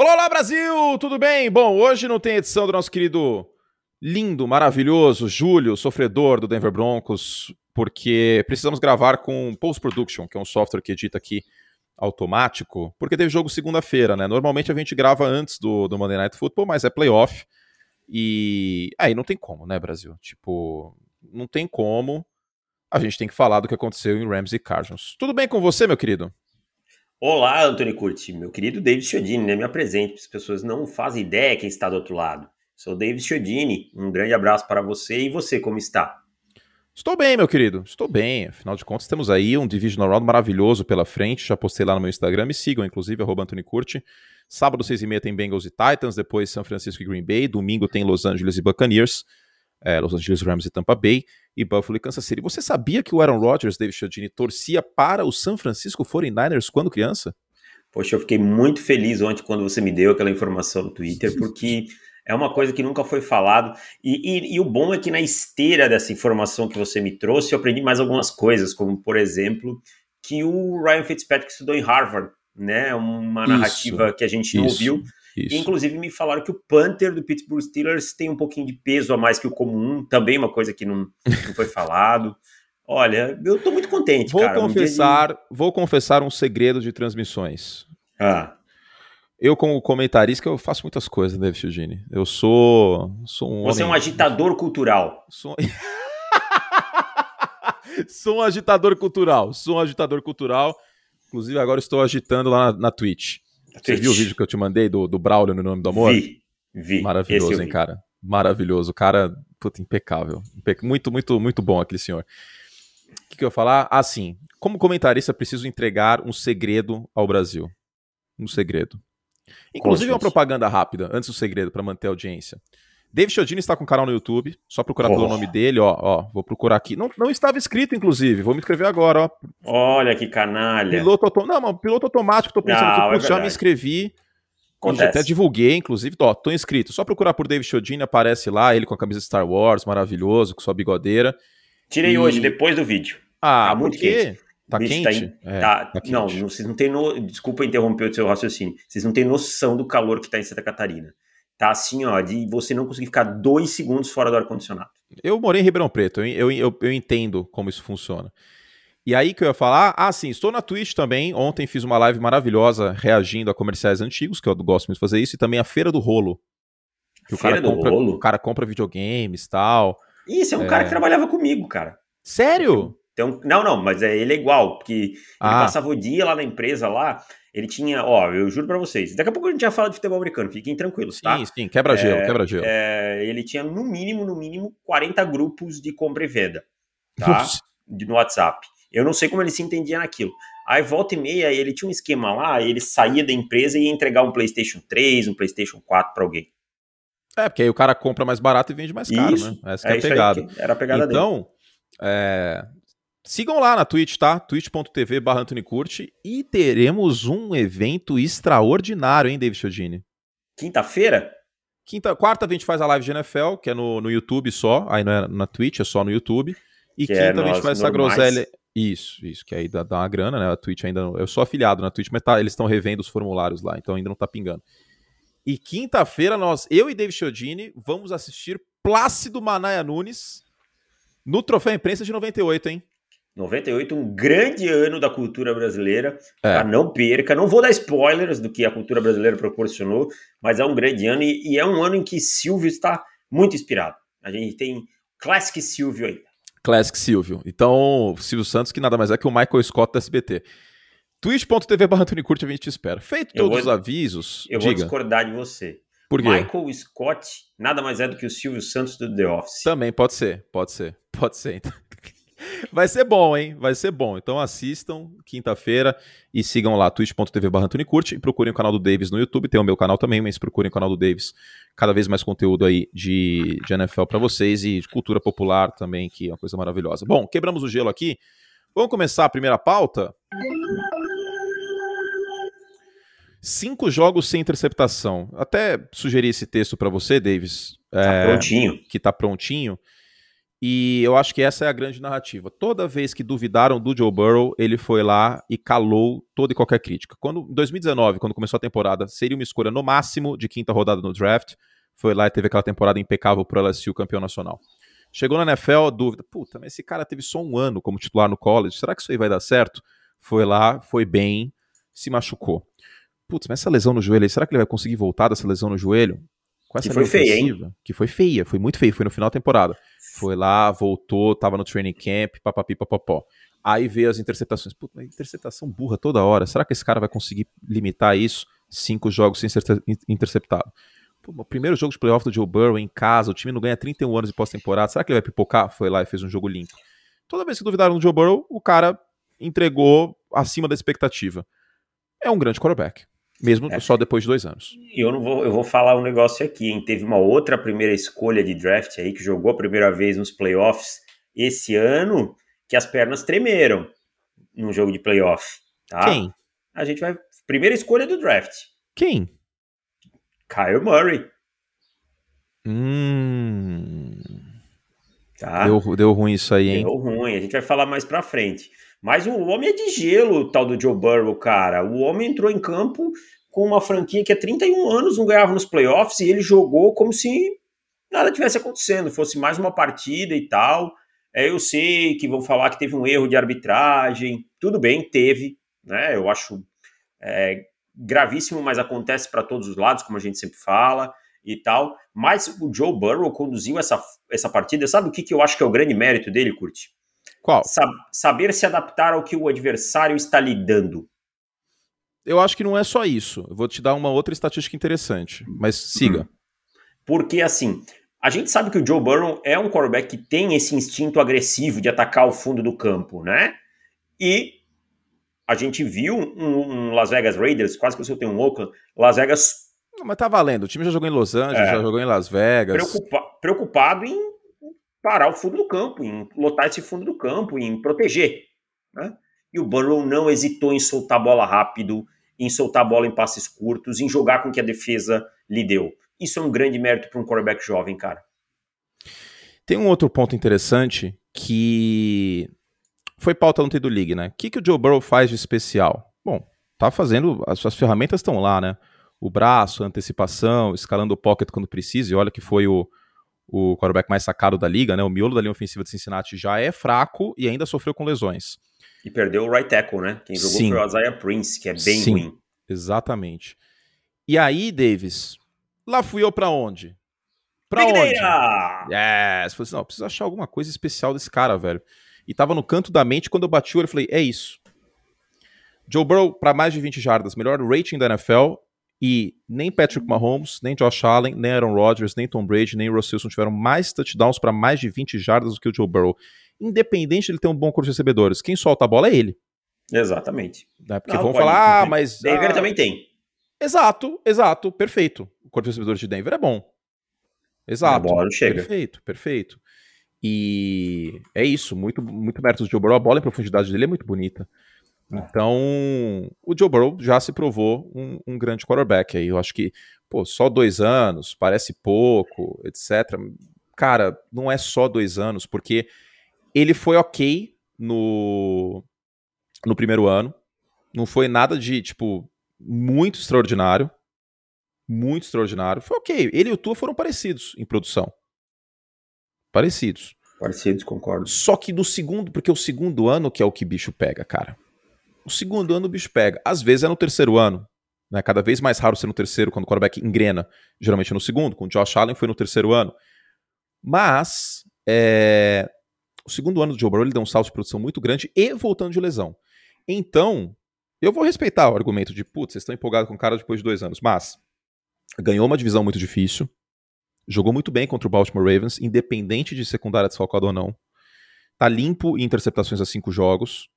Olá, olá Brasil! Tudo bem? Bom, hoje não tem edição do nosso querido lindo, maravilhoso Júlio, sofredor do Denver Broncos, porque precisamos gravar com Post Production, que é um software que edita aqui automático, porque teve jogo segunda-feira, né? Normalmente a gente grava antes do, do Monday Night Football, mas é playoff. E aí não tem como, né, Brasil? Tipo, não tem como. A gente tem que falar do que aconteceu em Rams e Cardinals. Tudo bem com você, meu querido? Olá, Antônio Curti, meu querido David Chiodini, né? Me apresente, as pessoas não fazem ideia quem está do outro lado. Sou David Chiodini, um grande abraço para você e você, como está? Estou bem, meu querido, estou bem. Afinal de contas, temos aí um Divisional Round maravilhoso pela frente. Já postei lá no meu Instagram, me sigam, inclusive, arroba Antônio Curti. Sábado, seis e meia, tem Bengals e Titans, depois São Francisco e Green Bay. Domingo tem Los Angeles e Buccaneers, é, Los Angeles Rams e Tampa Bay, e Buffalo e Kansas City. Você sabia que o Aaron Rodgers, David Chiodini, torcia para o San Francisco 49ers quando criança? Poxa, eu fiquei muito feliz ontem quando você me deu aquela informação no Twitter, porque é uma coisa que nunca foi falado. E, e, e, o bom é que na esteira dessa informação que você me trouxe, eu aprendi mais algumas coisas, como por exemplo, que o Ryan Fitzpatrick estudou em Harvard, né? Uma narrativa isso, que a gente não ouviu. Isso. E, inclusive me falaram que o Panther do Pittsburgh Steelers tem um pouquinho de peso a mais que o comum, também uma coisa que não, não foi falado. Olha, eu tô muito contente, vou cara. Confessar, um de... Vou confessar um segredo de transmissões. Ah. Eu, como comentarista, eu faço muitas coisas, né, Chiogini? Eu sou, sou um Você homem... é um agitador cultural. Sou... sou um agitador cultural. Sou um agitador cultural. Inclusive, agora estou agitando lá na, na Twitch. Você viu o vídeo que eu te mandei do, do Braulio no nome do amor? Vi, vi. Maravilhoso, hein, cara? Maravilhoso. O cara, puta, impecável. Muito, muito, muito bom aquele senhor. O que, que eu ia falar? Ah, sim. Como comentarista, preciso entregar um segredo ao Brasil. Um segredo. Inclusive, uma propaganda rápida, antes do segredo, para manter a audiência. David Chiodini está com um canal no YouTube, só procurar oh. pelo nome dele, ó, ó, vou procurar aqui. Não, não estava inscrito, inclusive, vou me inscrever agora, ó. Olha que canalha. Piloto automático, não, mano, piloto automático, tô pensando não, que é já me inscrevi. Acontece. Até divulguei, inclusive, ó, tô inscrito. Só procurar por David Chiodini, aparece lá, ele com a camisa Star Wars, maravilhoso, com sua bigodeira. Tirei e... hoje, depois do vídeo. Ah, tá muito quente. Tá Bicho, quente? Tá, é, tá, tá quente. Não, vocês não têm no... Desculpa interromper o seu raciocínio. Vocês não têm noção do calor que tá em Santa Catarina. Tá assim, ó, de você não conseguir ficar dois segundos fora do ar-condicionado. Eu morei em Ribeirão Preto, eu, eu, eu, entendo como isso funciona. E aí que eu ia falar, ah, sim, estou na Twitch também. Ontem fiz uma live maravilhosa reagindo a comerciais antigos, que eu gosto muito de fazer isso, e também a Feira do Rolo. Que Feira o cara do compra, Rolo? O cara compra videogames e tal. Isso, é um é... cara que trabalhava comigo, cara. Sério? Então, não, não, mas é, ele é igual, porque ele ah. passava o dia lá na empresa lá, ele tinha, ó, eu juro para vocês, daqui a pouco a gente já fala de futebol americano, fiquem tranquilos, tá? Sim, sim, quebra-gelo, é, quebra-gelo. É, ele tinha no mínimo, no mínimo, 40 grupos de compra e venda, tá? no WhatsApp. Eu não sei como ele se entendia naquilo. Aí, volta e meia, ele tinha um esquema lá, ele saía da empresa e ia entregar um PlayStation 3, um PlayStation 4 para alguém. É, porque aí o cara compra mais barato e vende mais caro, isso, né? Essa é, é a pegada. era a pegada então, dele. Então, é, Sigam lá na Twitch, tá? twitch.tv barra Curte e teremos um evento extraordinário, hein, David Chiodini? Quinta-feira? Quinta, quarta a gente faz a live de NFL, que é no, no YouTube só, aí não é na Twitch, é só no YouTube. E que é quinta é a gente faz essa groselha. Isso, isso, que aí dá, dá, uma grana, né? A Twitch ainda não. Eu sou afiliado na Twitch, mas tá, eles estão revendo os formulários lá, então ainda não tá pingando. E quinta-feira, nós, eu e David Chiodini, vamos assistir Plácido Manaia Nunes no Troféu Imprensa de 98, hein? 98, um grande ano da cultura brasileira. É. Tá? Não perca, não vou dar spoilers do que a cultura brasileira proporcionou, mas é um grande ano e, e é um ano em que Silvio está muito inspirado. A gente tem Classic Silvio aí. Classic Silvio. Então, Silvio Santos, que nada mais é que o Michael Scott da SBT. twitch.tv barra Curte, a gente te espera. Feito todos vou, os avisos. Eu diga. vou discordar de você. Por quê? Michael Scott nada mais é do que o Silvio Santos do The Office. Também pode ser, pode ser, pode ser. Então. Vai ser bom, hein? Vai ser bom. Então assistam quinta-feira e sigam lá twitch.tv barra Curte e procurem o canal do Davis no YouTube. Tem o meu canal também, mas procurem o canal do Davis. Cada vez mais conteúdo aí de, de NFL para vocês e de cultura popular também, que é uma coisa maravilhosa. Bom, quebramos o gelo aqui. Vamos começar a primeira pauta? Cinco jogos sem interceptação. Até sugeri esse texto para você, Davis. Tá é, prontinho. Que tá prontinho. E eu acho que essa é a grande narrativa. Toda vez que duvidaram do Joe Burrow, ele foi lá e calou toda e qualquer crítica. Quando, em 2019, quando começou a temporada, seria uma escolha no máximo de quinta rodada no draft. Foi lá e teve aquela temporada impecável pro LSU campeão nacional. Chegou na NFL, dúvida. Puta, mas esse cara teve só um ano como titular no college. Será que isso aí vai dar certo? Foi lá, foi bem, se machucou. Putz, mas essa lesão no joelho aí, será que ele vai conseguir voltar dessa lesão no joelho? Com essa que foi feia, hein? Que foi feia, foi muito feia, foi no final da temporada. Foi lá, voltou, tava no training camp, papapi, papapó. Aí veio as interceptações. Puta, interceptação burra toda hora. Será que esse cara vai conseguir limitar isso? Cinco jogos sem ser interceptado. Pô, o primeiro jogo de playoff do Joe Burrow em casa, o time não ganha 31 anos de pós-temporada. Será que ele vai pipocar? Foi lá e fez um jogo limpo. Toda vez que duvidaram do Joe Burrow, o cara entregou acima da expectativa. É um grande quarterback. Mesmo é. só depois de dois anos. E eu não vou, eu vou falar um negócio aqui, hein? Teve uma outra primeira escolha de draft aí que jogou a primeira vez nos playoffs esse ano, que as pernas tremeram no jogo de playoff. Tá? Quem? A gente vai. Primeira escolha do draft. Quem? Kyle Murray. Hum. Tá? Deu, deu ruim isso aí, hein? Deu ruim, a gente vai falar mais pra frente. Mas o homem é de gelo, o tal do Joe Burrow, cara. O homem entrou em campo com uma franquia que há 31 anos não ganhava nos playoffs e ele jogou como se nada tivesse acontecendo, fosse mais uma partida e tal. É, eu sei que vão falar que teve um erro de arbitragem, tudo bem, teve, né? Eu acho é, gravíssimo, mas acontece para todos os lados, como a gente sempre fala e tal. Mas o Joe Burrow conduziu essa, essa partida. Sabe o que, que eu acho que é o grande mérito dele, Curti? Qual? Sab saber se adaptar ao que o adversário está lhe dando. Eu acho que não é só isso. Eu vou te dar uma outra estatística interessante, mas siga. Hum. Porque assim, a gente sabe que o Joe Burrow é um quarterback que tem esse instinto agressivo de atacar o fundo do campo, né? E a gente viu um, um Las Vegas Raiders, quase que você tem um Oakland, Las Vegas. Não, mas tá valendo. O time já jogou em Los Angeles, é, já jogou em Las Vegas. Preocupa preocupado em parar o fundo do campo, em lotar esse fundo do campo, em proteger. Né? E o Burrow não hesitou em soltar bola rápido, em soltar bola em passes curtos, em jogar com que a defesa lhe deu. Isso é um grande mérito para um quarterback jovem, cara. Tem um outro ponto interessante que foi pauta ontem do League, né? O que, que o Joe Burrow faz de especial? Bom, tá fazendo, as suas ferramentas estão lá, né? O braço, a antecipação, escalando o pocket quando precisa, e olha que foi o, o quarterback mais sacado da liga, né? O miolo da linha ofensiva de Cincinnati já é fraco e ainda sofreu com lesões. E perdeu o right tackle, né? Quem jogou Sim. foi o Isaiah Prince, que é bem Sim, ruim. Exatamente. E aí, Davis, lá fui eu para onde? Pra Big onde? Yes! Falei assim, não, preciso achar alguma coisa especial desse cara, velho. E tava no canto da mente, quando eu bati o olho, eu falei, é isso. Joe Burrow para mais de 20 jardas, melhor rating da NFL, e nem Patrick Mahomes, nem Josh Allen, nem Aaron Rodgers, nem Tom Brady, nem Russell Wilson tiveram mais touchdowns para mais de 20 jardas do que o Joe Burrow. Independente de ele ter um bom corpo de recebedores, quem solta a bola é ele. Exatamente. Né? Porque Não, vão falar, ah, mas. Denver ah, também tem. Exato, exato, perfeito. O corpo de recebedores de Denver é bom. Exato. A bola não chega. Perfeito, perfeito. E é isso, muito, muito mérito do Joe Burrow. A bola em profundidade dele é muito bonita. É. Então, o Joe Burrow já se provou um, um, grande quarterback aí. Eu acho que, pô, só dois anos, parece pouco, etc. Cara, não é só dois anos, porque ele foi ok no, no primeiro ano. Não foi nada de, tipo, muito extraordinário. Muito extraordinário. Foi ok. Ele e o Tua foram parecidos em produção. Parecidos. Parecidos, concordo. Só que no segundo, porque o segundo ano que é o que bicho pega, cara. O segundo ano o bicho pega. Às vezes é no terceiro ano. Né? Cada vez mais raro ser no terceiro, quando o quarterback engrena. Geralmente é no segundo. Com o Josh Allen foi no terceiro ano. Mas é... o segundo ano do Joe Burrow ele deu um salto de produção muito grande e voltando de lesão. Então, eu vou respeitar o argumento de, putz, vocês estão empolgados com o cara depois de dois anos. Mas ganhou uma divisão muito difícil. Jogou muito bem contra o Baltimore Ravens, independente de secundária desfalcada ou não. Tá limpo em interceptações a cinco jogos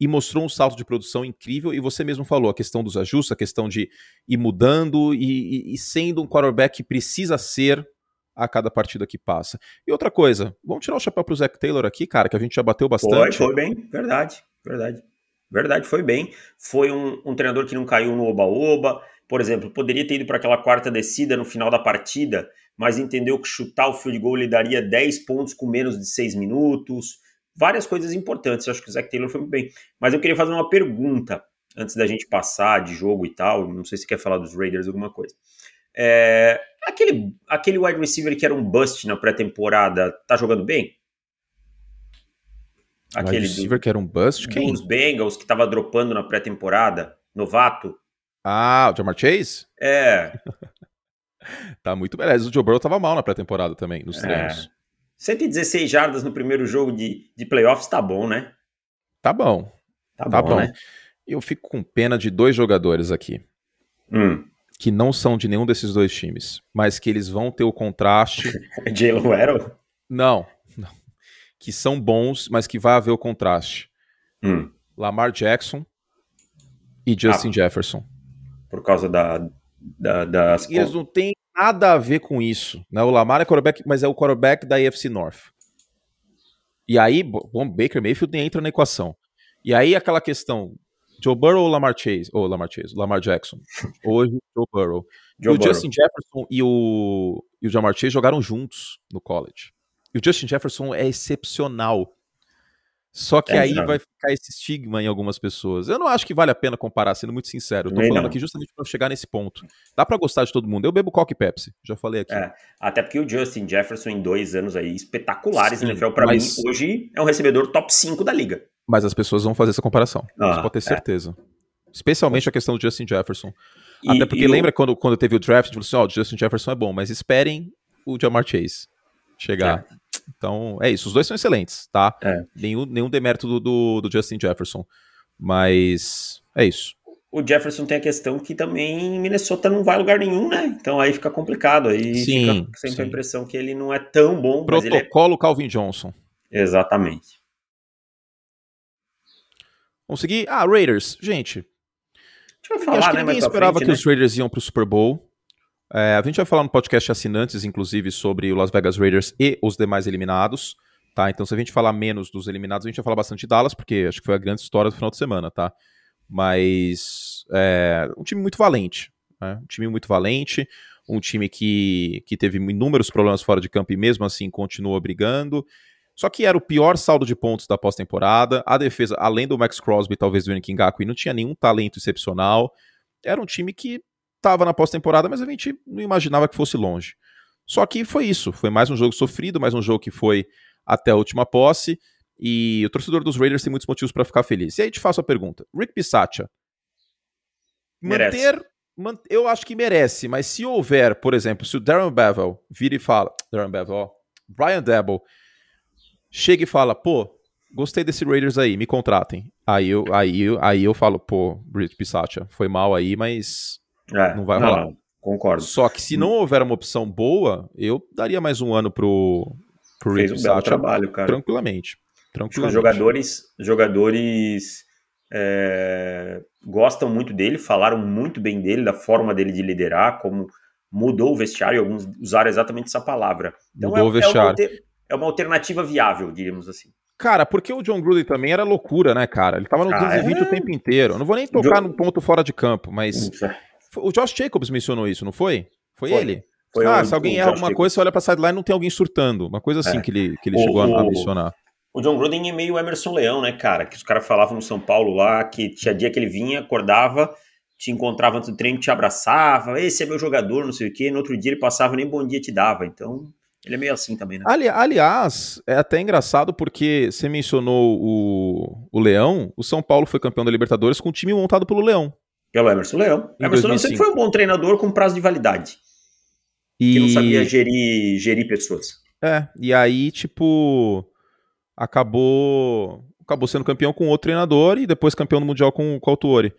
e mostrou um salto de produção incrível. E você mesmo falou a questão dos ajustes, a questão de ir mudando e, e, e sendo um quarterback que precisa ser a cada partida que passa. E outra coisa, vamos tirar o chapéu pro Zach Taylor aqui, cara, que a gente já bateu bastante. Foi, foi bem, verdade, verdade. Verdade, foi bem. Foi um, um treinador que não caiu no oba-oba. Por exemplo, poderia ter ido para aquela quarta descida no final da partida mas entendeu que chutar o field goal lhe daria 10 pontos com menos de 6 minutos. Várias coisas importantes. Eu acho que o Zach Taylor foi muito bem. Mas eu queria fazer uma pergunta antes da gente passar de jogo e tal. Não sei se quer falar dos Raiders alguma coisa. É, aquele, aquele wide receiver que era um bust na pré-temporada, tá jogando bem? Aquele wide receiver do, que era um bust? Quem? Os Bengals que tava dropando na pré-temporada, novato. Ah, o Jamar Chase? É. tá muito bem. O Joe Burrow tava mal na pré-temporada também, nos é. treinos. 116 jardas no primeiro jogo de, de playoffs tá bom, né? Tá bom. Tá, tá bom, bom, né? Eu fico com pena de dois jogadores aqui. Hum. Que não são de nenhum desses dois times, mas que eles vão ter o contraste. Jalen Waddle? Não, não. Que são bons, mas que vai haver o contraste. Hum. Lamar Jackson e Justin ah, Jefferson. Por causa da, da das. E eles não têm nada a ver com isso. Né? O Lamar é quarterback, mas é o quarterback da AFC North. E aí, bom, Baker Mayfield nem entra na equação. E aí aquela questão, Joe Burrow ou Lamar Chase? Ou Lamar Chase, Lamar Jackson. Hoje, Joe Burrow. Joe e o Burrow. Justin Jefferson e o, e o Jamar Chase jogaram juntos no college. E o Justin Jefferson é excepcional. Só que é, aí não. vai ficar esse estigma em algumas pessoas. Eu não acho que vale a pena comparar, sendo muito sincero. Eu tô Nem falando não. aqui justamente para chegar nesse ponto. Dá para gostar de todo mundo. Eu bebo Coca e Pepsi, já falei aqui. É, até porque o Justin Jefferson, em dois anos aí, espetaculares, Sim, NFL, para mas... mim, hoje é um recebedor top 5 da liga. Mas as pessoas vão fazer essa comparação. Ah, Você pode ter é. certeza. É. Especialmente a questão do Justin Jefferson. E, até porque lembra quando, quando teve o draft, falou assim: ó, oh, o Justin Jefferson é bom, mas esperem o Jamar Chase chegar. É. Então, é isso. Os dois são excelentes, tá? É. Nenhum, nenhum demérito do, do, do, Justin Jefferson. Mas é isso. O Jefferson tem a questão que também Minnesota não vai a lugar nenhum, né? Então aí fica complicado. Aí sim, fica sempre sim. a impressão que ele não é tão bom. É Protocolo é... Calvin Johnson. Exatamente. Vamos seguir? Ah, Raiders. Gente. Falar, acho que né, ninguém esperava frente, que né? os Raiders iam pro Super Bowl. É, a gente vai falar no podcast assinantes, inclusive, sobre o Las Vegas Raiders e os demais eliminados. Tá? Então, se a gente falar menos dos eliminados, a gente vai falar bastante de Dallas, porque acho que foi a grande história do final de semana, tá? Mas é um time muito valente. Né? Um time muito valente, um time que, que teve inúmeros problemas fora de campo e mesmo assim continua brigando. Só que era o pior saldo de pontos da pós-temporada. A defesa, além do Max Crosby, talvez do Ngakwe, não tinha nenhum talento excepcional. Era um time que estava na pós-temporada, mas a gente não imaginava que fosse longe. Só que foi isso, foi mais um jogo sofrido, mais um jogo que foi até a última posse, e o torcedor dos Raiders tem muitos motivos para ficar feliz. E aí te faço a pergunta, Rick Pisaccia, manter, man, eu acho que merece, mas se houver, por exemplo, se o Darren Bevel vira e fala, Darren Bevel, ó, Brian Debo, chega e fala, pô, gostei desse Raiders aí, me contratem. Aí eu, aí, aí eu falo, pô, Rick Pisaccia, foi mal aí, mas é, não vai rolar. Não, concordo. Só que se não houver uma opção boa, eu daria mais um ano pro, pro Fez um belo trabalho, cara. Tranquilamente. tranquilamente. Os jogadores, jogadores é, gostam muito dele, falaram muito bem dele, da forma dele de liderar, como mudou o vestiário, alguns usaram exatamente essa palavra. Então mudou é, o vestiário. É uma, é uma alternativa viável, diríamos assim. Cara, porque o John Gruden também era loucura, né, cara? Ele tava no ah, 220 é... o tempo inteiro. Eu não vou nem tocar John... no ponto fora de campo, mas o Josh Jacobs mencionou isso, não foi? Foi, foi. ele? Foi ah, o, se alguém erra alguma coisa, você olha pra sideline não tem alguém surtando. Uma coisa assim é. que ele, que ele o, chegou a, a mencionar. O John Gruden é meio Emerson Leão, né, cara? Que os caras falavam no São Paulo lá, que tinha dia que ele vinha, acordava, te encontrava antes do treino, te abraçava, esse é meu jogador, não sei o quê. No outro dia ele passava, nem bom dia te dava. Então, ele é meio assim também, né? Ali, aliás, é até engraçado porque você mencionou o, o Leão, o São Paulo foi campeão da Libertadores com um time montado pelo Leão. Pelo Emerson Leão. Em Emerson 2005. Leão sempre foi um bom treinador com prazo de validade. E... Que não sabia gerir, gerir pessoas. É, e aí, tipo, acabou acabou sendo campeão com outro treinador e depois campeão do Mundial com, com o Autuori.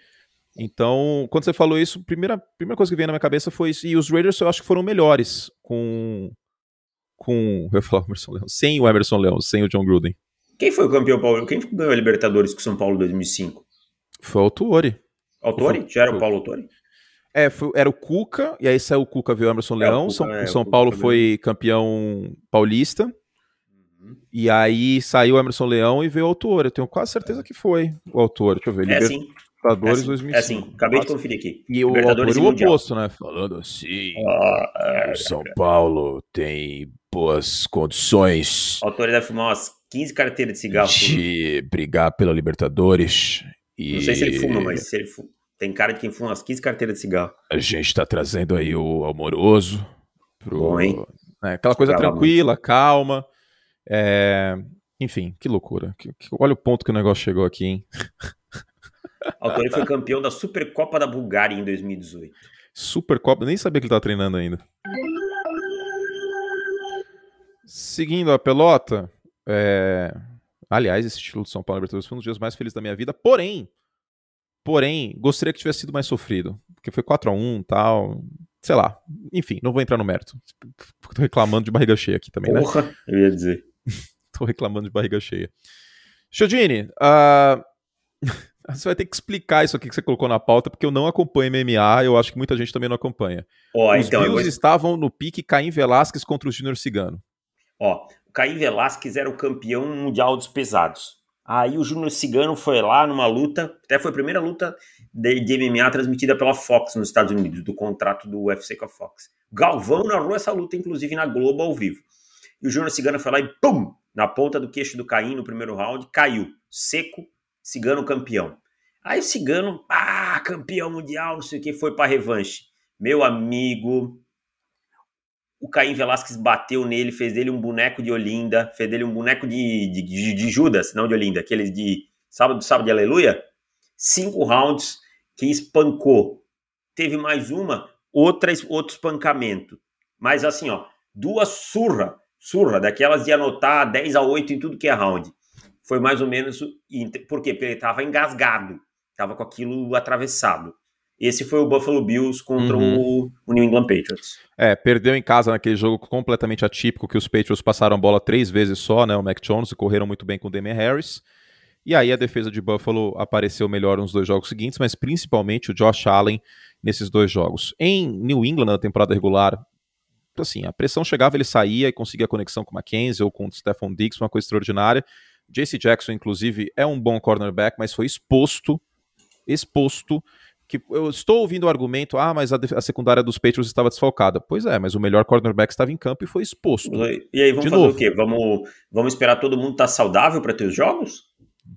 Então, quando você falou isso, a primeira, primeira coisa que veio na minha cabeça foi isso. E os Raiders eu acho que foram melhores com. com. Eu ia falar o Emerson Leão. Sem o Emerson Leão, sem o John Gruden. Quem foi o campeão Paulo? Quem ganhou a Libertadores com São Paulo em 2005? Foi o Autuori. Autori? Já era o Paulo Autori? É, foi, era o Cuca, e aí saiu o Cuca, veio o Emerson é, Leão. O Cuca, São, é, São Paulo foi campeão paulista. Uhum. E aí saiu o Emerson Leão e veio o autor. Eu tenho quase certeza que foi o autor. Deixa eu ver. É, sim. Libertadores é assim, 2005. É assim, acabei de conferir aqui. E o Libertadores autor e o Mundial. oposto, né? Falando assim, Ah, é, o São Paulo tem boas condições o autor deve fumar umas 15 carteiras de cigarro. de brigar pela Libertadores. E Não sei se ele fuma, mas se ele fuma. Tem cara de quem fuma umas 15 carteiras de cigarro. a gente tá trazendo aí o Amoroso pro... Bom, hein? É, aquela coisa Calma. tranquila, calma. É, Enfim, que loucura. Que- que- Olha o ponto que o negócio chegou aqui, hein? Autor foi campeão da Supercopa da Bulgária em 2018. Supercopa, nem sabia que ele tava treinando ainda. Seguindo a pelota, é, aliás, esse título de São Paulo Libertadores foi um dos dias mais felizes da minha vida, porém, porém, gostaria que tivesse sido mais sofrido, porque foi 4 a 1 tal, sei lá, enfim, não vou entrar no mérito. Tô reclamando de barriga cheia aqui também, né? Porra, eu ia dizer. Tô reclamando de barriga cheia. Chodini, ah, você vai ter que explicar isso aqui que você colocou na pauta, porque eu não acompanho MMA, eu acho que muita gente também não acompanha. Ó, Os então, Bills vou- estavam no pique Caim Velasquez contra o Júnior Cigano. Ó, o Caim Velasquez era o campeão mundial dos pesados. Aí o Júnior Cigano foi lá numa luta, até foi a primeira luta de, de MMA transmitida pela Fox nos Estados Unidos, do contrato do UFC com a Fox. Galvão narrou essa luta, inclusive na Globo ao vivo. E o Júnior Cigano foi lá e pum! Na ponta do queixo do Caim no primeiro round, caiu. Seco, Cigano campeão. Aí o Cigano, ah, campeão mundial, não sei o que, foi pra revanche. Meu amigo, o Caim Velasquez bateu nele, fez dele um boneco de Olinda, fez dele um boneco de, de, de- de Judas, não de Olinda, aqueles de sábado, sábado de aleluia. Cinco rounds que espancou. Teve mais uma, outra, outro espancamento. Mas assim, ó, duas surra, surra, daquelas de anotar 10 a 8 em tudo que é round. Foi mais ou menos. Por quê? Porque ele tava engasgado, tava com aquilo atravessado. Esse foi o Buffalo Bills contra Uhum. o, New England Patriots. É, perdeu em casa naquele jogo completamente atípico que os Patriots passaram a bola três vezes só, né? O Mac Jones e correram muito bem com o Damian Harris. E aí a defesa de Buffalo apareceu melhor nos dois jogos seguintes, mas principalmente o Josh Allen nesses dois jogos. Em New England, na temporada regular, assim, a pressão chegava, ele saía e conseguia conexão com o Mackenzie ou com o Stephon Diggs, uma coisa extraordinária. JC Jackson, inclusive, é um bom cornerback, mas foi exposto, exposto que eu estou ouvindo o argumento, ah, mas a, a secundária dos Patriots estava desfalcada. Pois é, mas o melhor cornerback estava em campo e foi exposto. E aí, vamos De fazer novo. o quê? Vamos, vamos esperar todo mundo estar saudável para ter os jogos?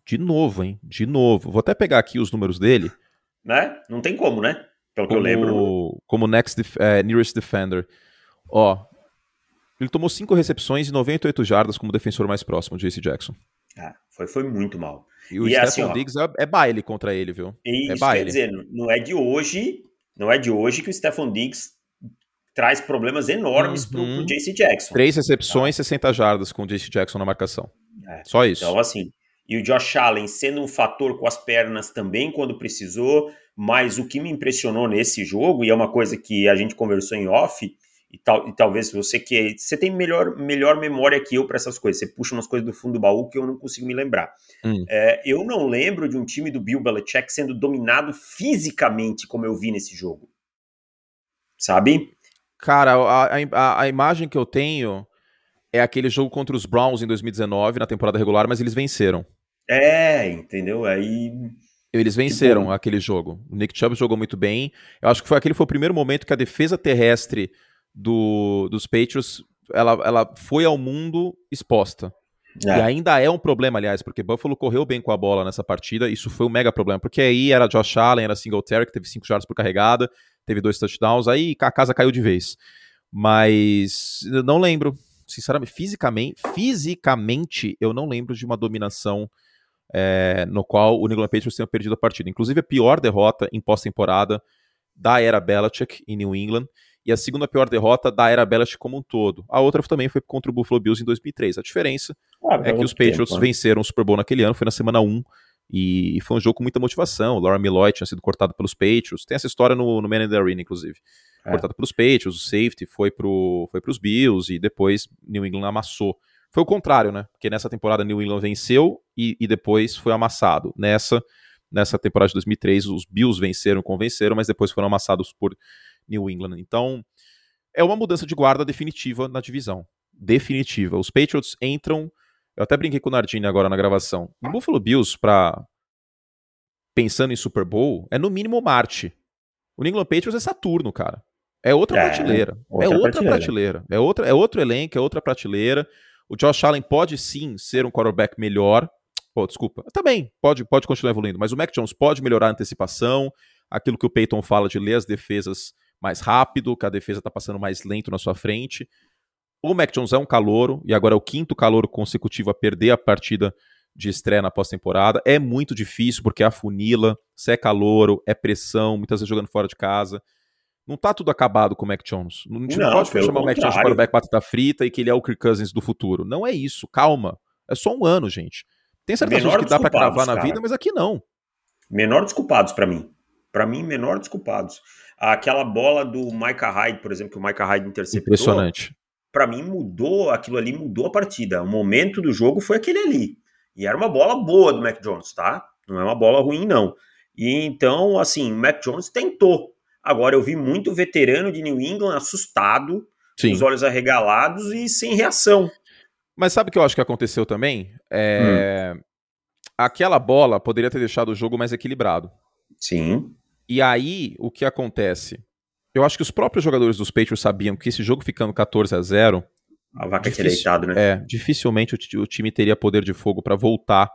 De novo, hein? De novo. Vou até pegar aqui os números dele. Né? Não tem como, né? Pelo que eu Como, lembro. como next def- é, nearest defender. Ó, ele tomou 5 recepções e 98 jardas como defensor mais próximo, JC Jackson. Ah, foi, foi muito mal. E o E é Stephon assim. Diggs é, é baile contra ele, viu? E É isso baile. quer dizer, não é de hoje, não é de hoje que o Stephon Diggs traz problemas enormes pro, Uhum. pro JC Jackson. Três recepções, 60 jardas com o JC Jackson na marcação. É. Só isso. Então, assim, e o Josh Allen sendo um fator com as pernas também quando precisou, mas o que me impressionou nesse jogo, e é uma coisa que a gente conversou em off, e, tal, e talvez você que você tem melhor, melhor memória que eu para essas coisas, você puxa umas coisas do fundo do baú que eu não consigo me lembrar. Hum. É, eu não lembro de um time do Bill Belichick sendo dominado fisicamente como eu vi nesse jogo. Sabe? Cara, a, a, a imagem que eu tenho é aquele jogo contra os Browns em 2019, na temporada regular, mas eles venceram. É, entendeu? Aí Eles venceram aquele jogo. O Nick Chubb jogou muito bem. Eu acho que foi aquele foi o primeiro momento que a defesa terrestre do, dos Patriots ela, ela foi ao mundo exposta. E é, ainda é um problema, aliás, porque Buffalo correu bem com a bola nessa partida. Isso foi um mega problema, porque aí era Josh Allen, era Singletary, que teve 5 jardas por carregada, teve dois touchdowns, aí a casa caiu de vez. Mas eu não lembro, sinceramente, fisicamente, fisicamente, eu não lembro de uma dominação é, no qual o New England Patriots tenha perdido a partida. Inclusive, a pior derrota em pós-temporada da era Belichick em New England e a segunda pior derrota da era Belichick como um todo. A outra também foi contra o Buffalo Bills em 2003. A diferença Ah, é que os Patriots venceram o Super Bowl naquele ano, foi na semana 1, e foi um jogo com muita motivação. Laura Milloy tinha sido cortado pelos Patriots, tem essa história no, no Man in the Arena, inclusive. É. Cortado pelos Patriots, o safety foi pro, foi pros Bills, e depois New England amassou. Foi o contrário, né? Porque nessa temporada New England venceu e, e depois foi amassado. Nessa, nessa temporada de 2003, os Bills venceram, convenceram, mas depois foram amassados por New England. Então, é uma mudança de guarda definitiva na divisão. Definitiva. Os Patriots entram. Eu até brinquei com o Nardini agora na gravação. O Buffalo Bills, pra, pensando em Super Bowl, é no mínimo Marte. O New England Patriots é Saturno, cara. É outra é, prateleira. Outra é outra prateleira. prateleira. É, outra, é outro elenco, é outra prateleira. O Josh Allen pode sim ser um quarterback melhor. Pô, desculpa. Também pode, pode continuar evoluindo, mas o Mac Jones pode melhorar a antecipação, aquilo que o Peyton fala de ler as defesas mais rápido, que a defesa está passando mais lento na sua frente. O Mac Jones é um calouro, e agora é o quinto calouro consecutivo a perder a partida de estreia na pós-temporada. É muito difícil, porque é a funila, se é calouro, é pressão, muitas vezes jogando fora de casa. Não tá tudo acabado com o Mac Jones. A gente não, não pode chamar o Mac Jones de quarterback batata frita e que ele é o Kirk Cousins do futuro. Não é isso, calma. É só um ano, gente. Tem certas coisas que dá para cravar na vida, mas aqui não. Menor dos culpados para mim. Para mim, menor dos culpados. Aquela bola do Micah Hyde, por exemplo, que o Micah Hyde interceptou. Impressionante. Para mim, mudou, aquilo ali mudou a partida. O momento do jogo foi aquele ali. E era uma bola boa do Mac Jones, tá? Não é uma bola ruim, não. E então, assim, o Mac Jones tentou. Agora, eu vi muito veterano de New England assustado, Sim. os olhos arregalados e sem reação. Mas sabe o que eu acho que aconteceu também? É... Hum. Aquela bola poderia ter deixado o jogo mais equilibrado. Sim. E aí, o que acontece? Eu acho que os próprios jogadores dos Patriots sabiam que esse jogo ficando 14 a 0 a vaca tinha deitado, né? É, dificilmente o, o time teria poder de fogo para voltar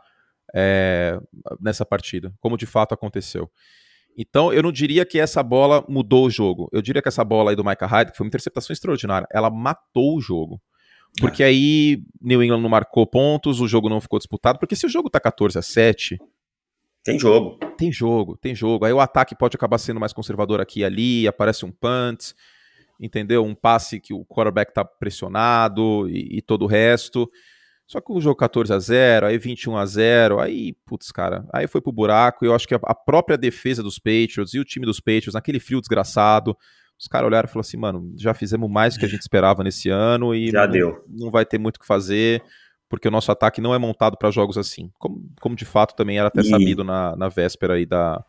é, nessa partida, como de fato aconteceu. Então, eu não diria que essa bola mudou o jogo. Eu diria que essa bola aí do Micah Hyde, que foi uma interceptação extraordinária, ela matou o jogo. Porque é. aí New England não marcou pontos, o jogo não ficou disputado. Porque se o jogo tá 14 a 7, tem jogo. Tem jogo, tem jogo. Aí o ataque pode acabar sendo mais conservador aqui e ali, aparece um punt, entendeu? Um passe que o quarterback tá pressionado e, e todo o resto. Só que o jogo 14 a 0 aí 21 a 0 aí, putz, cara, aí foi pro buraco. E eu acho que a própria defesa dos Patriots e o time dos Patriots, naquele frio desgraçado, os caras olharam e falaram assim, mano, já fizemos mais do que a gente esperava nesse ano e já não, deu. não vai ter muito o que fazer porque o nosso ataque não é montado para jogos assim, como, como de fato também era até e... sabido na, na véspera aí da,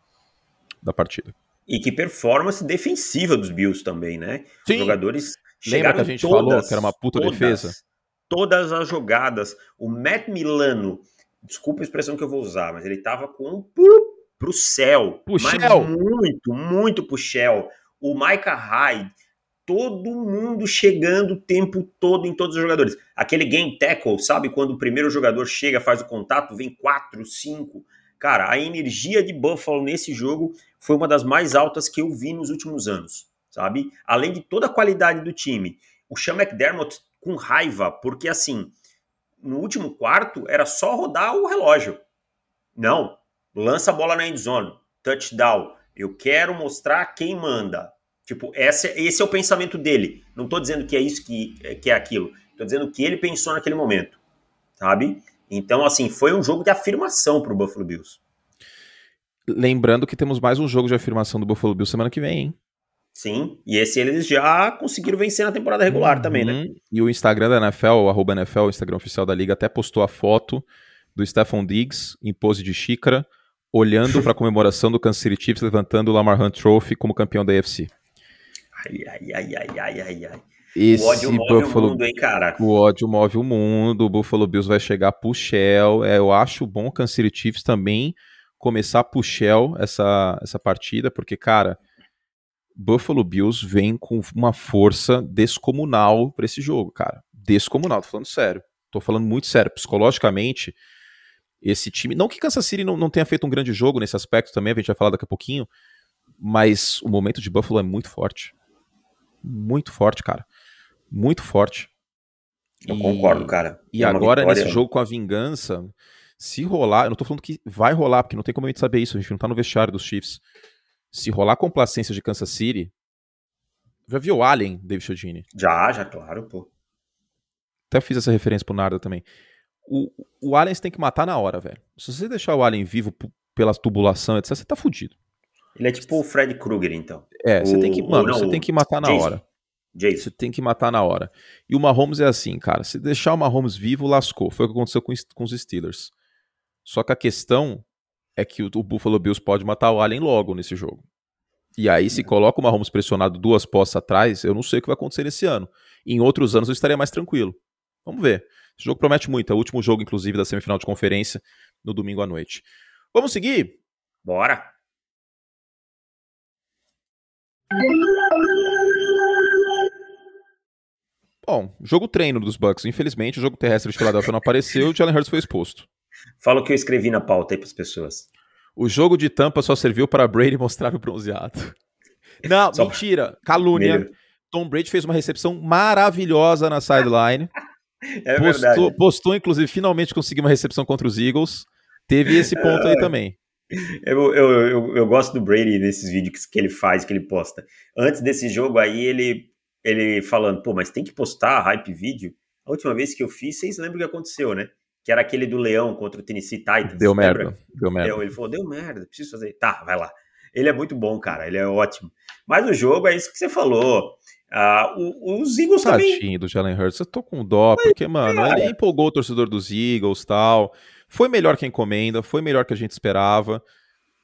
da partida. E que performance defensiva dos Bills também, né? Sim. Os jogadores Lembra que a gente todas, falou que era uma puta todas, defesa? Todas as jogadas. O Matt Milano, desculpa a expressão que eu vou usar, mas ele tava com um pro céu. Pro céu. Muito, muito pro céu. O Micah Hyde todo mundo chegando o tempo todo em todos os jogadores. Aquele game tackle, sabe? Quando o primeiro jogador chega, faz o contato, vem quatro, cinco. Cara, a energia de Buffalo nesse jogo foi uma das mais altas que eu vi nos últimos anos, sabe? Além de toda a qualidade do time. O Sean McDermott com raiva, porque assim, no último quarto era só rodar o relógio. Não, lança a bola na endzone, touchdown. Eu quero mostrar quem manda. Tipo, esse, esse é o pensamento dele. Não estou dizendo que é isso que, que é aquilo. Estou dizendo que ele pensou naquele momento, sabe? Então, assim, foi um jogo de afirmação para o Buffalo Bills. Lembrando que temos mais um jogo de afirmação do Buffalo Bills semana que vem, hein? Sim, e esse eles já conseguiram vencer na temporada regular uhum. também, né? E o Instagram da NFL, o arroba NFL, o Instagram oficial da liga, até postou a foto do Stephon Diggs em pose de xícara, olhando para a comemoração do Kansas City Chiefs levantando o Lamar Hunt Trophy como campeão da AFC. Ai, ai, ai, ai, ai, ai, ai. Esse o ódio move Buffalo, o mundo, hein, cara? O ódio move o mundo. O Buffalo Bills vai chegar pro Shell. É, eu acho bom o Kansas City Chiefs também começar pro Shell essa, essa partida, porque, cara, Buffalo Bills vem com uma força descomunal para esse jogo, cara. Descomunal, tô falando sério. Tô falando muito sério. Psicologicamente, esse time. Não que Kansas City não, não tenha feito um grande jogo nesse aspecto também, a gente vai falar daqui a pouquinho. Mas o momento de Buffalo é muito forte. Muito forte, cara. Muito forte. Eu e, concordo, cara. E é agora, vitória... nesse jogo com a vingança, se rolar, eu não tô falando que vai rolar, porque não tem como a gente saber isso, a gente não tá no vestiário dos Chiefs. Se rolar complacência de Kansas City, já viu o Allen, David Chodini? Já, já, claro, pô. Até fiz essa referência pro Narda também. O, o Allen você tem que matar na hora, velho. Se você deixar o Allen vivo pela tubulação, etc., você tá fudido. Ele é tipo o Fred Krueger, então. É, você tem que, mano, não, você tem que matar na Jason. hora. Jason. Você tem que matar na hora. E o Mahomes é assim, cara. Se deixar o Mahomes vivo, lascou. Foi o que aconteceu com, com os Steelers. Só que a questão é que o, o Buffalo Bills pode matar o Allen logo nesse jogo. E aí, se coloca o Mahomes pressionado duas postas atrás, eu não sei o que vai acontecer nesse ano. Em outros anos eu estaria mais tranquilo. Vamos ver. Esse jogo promete muito. É o último jogo, inclusive, da semifinal de conferência no domingo à noite. Vamos seguir? Bora! Bom, jogo treino dos Bucks. Infelizmente, o jogo terrestre de Philadelphia não apareceu e o Jalen Hurts foi exposto. Fala o que eu escrevi na pauta aí para as pessoas. O jogo de Tampa só serviu para Brady mostrar o bronzeado. Não, só... mentira. Calúnia. Tom Brady fez uma recepção maravilhosa na sideline. é postou, verdade. Postou, inclusive, finalmente conseguiu uma recepção contra os Eagles. Teve esse ponto aí também. Eu, eu, eu, eu, gosto do Brady nesses vídeos que ele faz, que ele posta. Antes desse jogo aí, ele, ele falando, pô, mas tem que postar hype vídeo. A última vez que eu fiz, vocês lembram o que aconteceu, né? Que era aquele do Leão contra o Tennessee Titans. Deu lembra? merda. Deu merda. Ele falou, deu merda, preciso fazer. Tá, vai lá. Ele é muito bom, cara. Ele é ótimo. Mas o jogo é isso que você falou. Uh, os Eagles Tadinho também. do Jalen Hurts. Eu tô com dó, Mas, porque, mano, cara... ele empolgou o torcedor dos Eagles tal. Foi melhor que a encomenda, foi melhor que a gente esperava.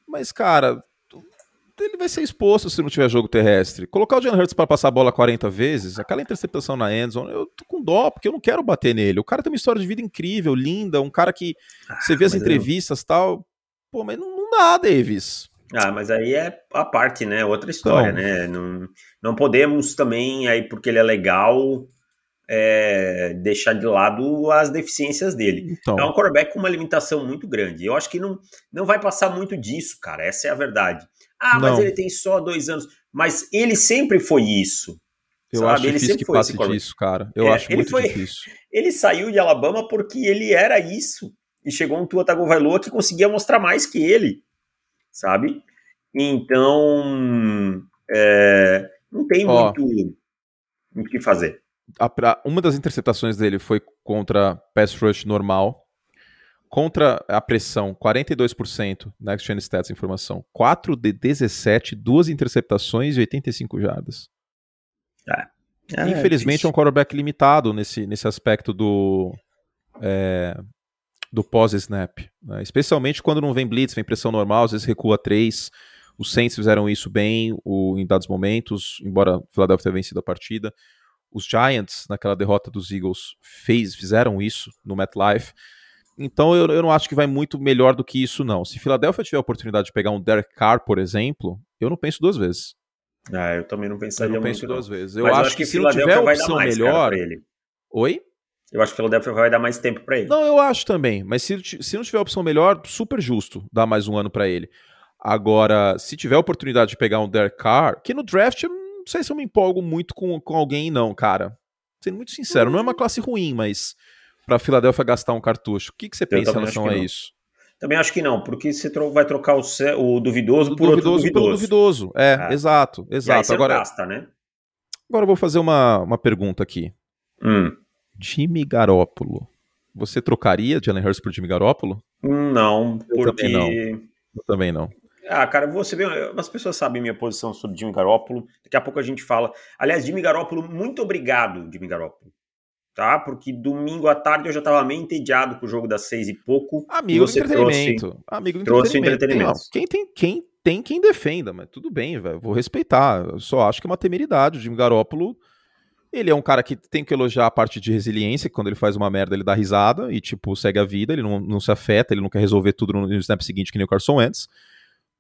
Mas, cara, ele vai ser exposto se não tiver jogo terrestre. Colocar o Jalen Hurts para passar a bola 40 vezes, aquela interceptação na endzone, eu tô com dó, porque eu não quero bater nele. O cara tem uma história de vida incrível, linda, um cara que ah, você vê as entrevistas e tal. Pô, mas não, não dá, Davis. Ah, mas aí é a parte, né? Outra história, então, né? Não, não podemos também, aí porque ele é legal, é, deixar de lado as deficiências dele. Então. É um quarterback com uma limitação muito grande. Eu acho que não, não vai passar muito disso, cara. Essa é a verdade. Ah, mas não. ele tem só dois anos. Mas ele sempre foi isso. Eu sabe? acho ele difícil que passe disso, cara. Eu é, acho muito foi, difícil. Ele saiu de Alabama porque ele era isso. E chegou um Tua Tagovailoa que conseguia mostrar mais que ele, sabe? Então, é, não tem Ó, muito o que fazer a, uma das interceptações dele foi contra pass rush normal. Contra a pressão, 42%, Next Gen Stats informação. 4 de 17, duas interceptações e 85 jardas. É. É, Infelizmente é, é um quarterback limitado nesse, nesse aspecto do, é, do pós-snap. Né? Especialmente quando não vem blitz, vem pressão normal, às vezes recua 3. Os Saints fizeram isso bem o, em dados momentos, embora o Philadelphia tenha vencido a partida. Os Giants, naquela derrota dos Eagles, fez, fizeram isso no MetLife. Então eu, eu não acho que vai muito melhor do que isso, não. Se Philadelphia tiver a oportunidade de pegar um Derek Carr, por exemplo, eu não penso duas vezes. Ah, eu também não pensaria Eu não penso duas não. vezes. Eu acho, eu acho, que, que se não tiver opção mais, melhor. ele. Oi? Eu acho que Philadelphia vai dar mais tempo para ele. Não, eu acho também. Mas se, se não tiver opção melhor, super justo dar mais um ano para ele. Agora, se tiver a oportunidade de pegar um Derek Carr, que no draft não sei se eu me empolgo muito com, com alguém, não, cara. Sendo muito sincero, não é uma uhum. classe ruim, mas para Filadélfia gastar um cartucho. O que, que você pensa em relação a isso? Também acho que não, porque você vai trocar o, o duvidoso por duvidoso outro duvidoso. Pelo duvidoso, é, é. exato, exato. agora, gasta, né? agora eu vou fazer uma, uma pergunta aqui. Hum. Jimmy Garópolo. Você trocaria Jalen Hurts por Jimmy Garoppolo? Não, eu porque... Também não. Eu também não. Ah, cara, você vê, as pessoas sabem minha posição sobre Jimmy Garoppolo. Daqui a pouco a gente fala. Aliás, Jimmy Garoppolo, muito obrigado, Jimmy Garoppolo. Tá? Porque domingo à tarde eu já estava meio entediado com o jogo das seis e pouco. Amigo do entretenimento. Trouxe, Amigo do trouxe entretenimento. Não, quem tem quem tem quem defenda, mas tudo bem, velho. Vou respeitar. Eu só acho que é uma temeridade. O Jimmy Garoppolo, ele é um cara que tem que elogiar a parte de resiliência, que quando ele faz uma merda, ele dá risada e, tipo, segue a vida, ele não, não se afeta, ele não quer resolver tudo no, no snap seguinte, que nem o Carson Wentz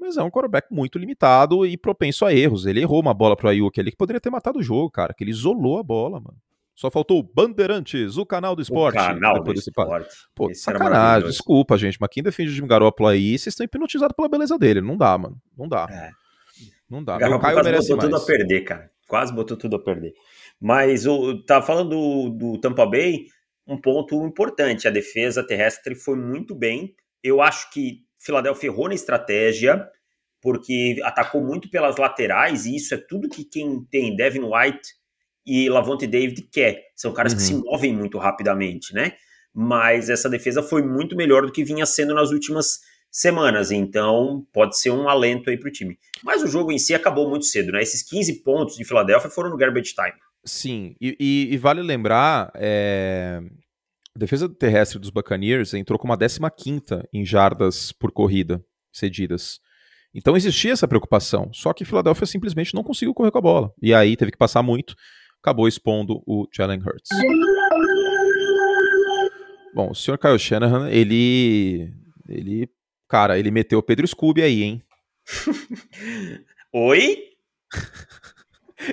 mas é um quarterback muito limitado e propenso a erros. Ele errou uma bola pro Ayuk ali que poderia ter matado o jogo, cara, que ele isolou a bola, mano. Só faltou o Bandeirantes, o canal do esporte. O canal do esporte. Pô, Esse sacanagem, desculpa, gente, mas quem defende o Jimmy Garoppolo aí, vocês estão hipnotizados pela beleza dele. Não dá, mano. Não dá. É. Não dá. O Caio merece botou mais. tudo a perder, cara. Quase botou tudo a perder. Mas o tá falando do, do Tampa Bay, um ponto importante. A defesa terrestre foi muito bem. Eu acho que Philadelphia errou na estratégia, porque atacou muito pelas laterais, e isso é tudo que quem tem Devin White e Lavonte David quer. São caras uhum. que se uhum. movem muito rapidamente, né? Mas essa defesa foi muito melhor do que vinha sendo nas últimas semanas, então pode ser um alento aí para o time. Mas o jogo em si acabou muito cedo, né? Esses 15 pontos de Filadélfia foram no garbage time. Sim, e, e, e vale lembrar, é, a defesa terrestre dos Buccaneers entrou com uma 15 em jardas por corrida cedidas. Então existia essa preocupação, só que Philadelphia simplesmente não conseguiu correr com a bola. E aí teve que passar muito, acabou expondo o Jalen Hurts. Bom, o senhor Kyle Shanahan, ele, ele Cara, ele meteu o Pedro Scooby aí, hein? Oi?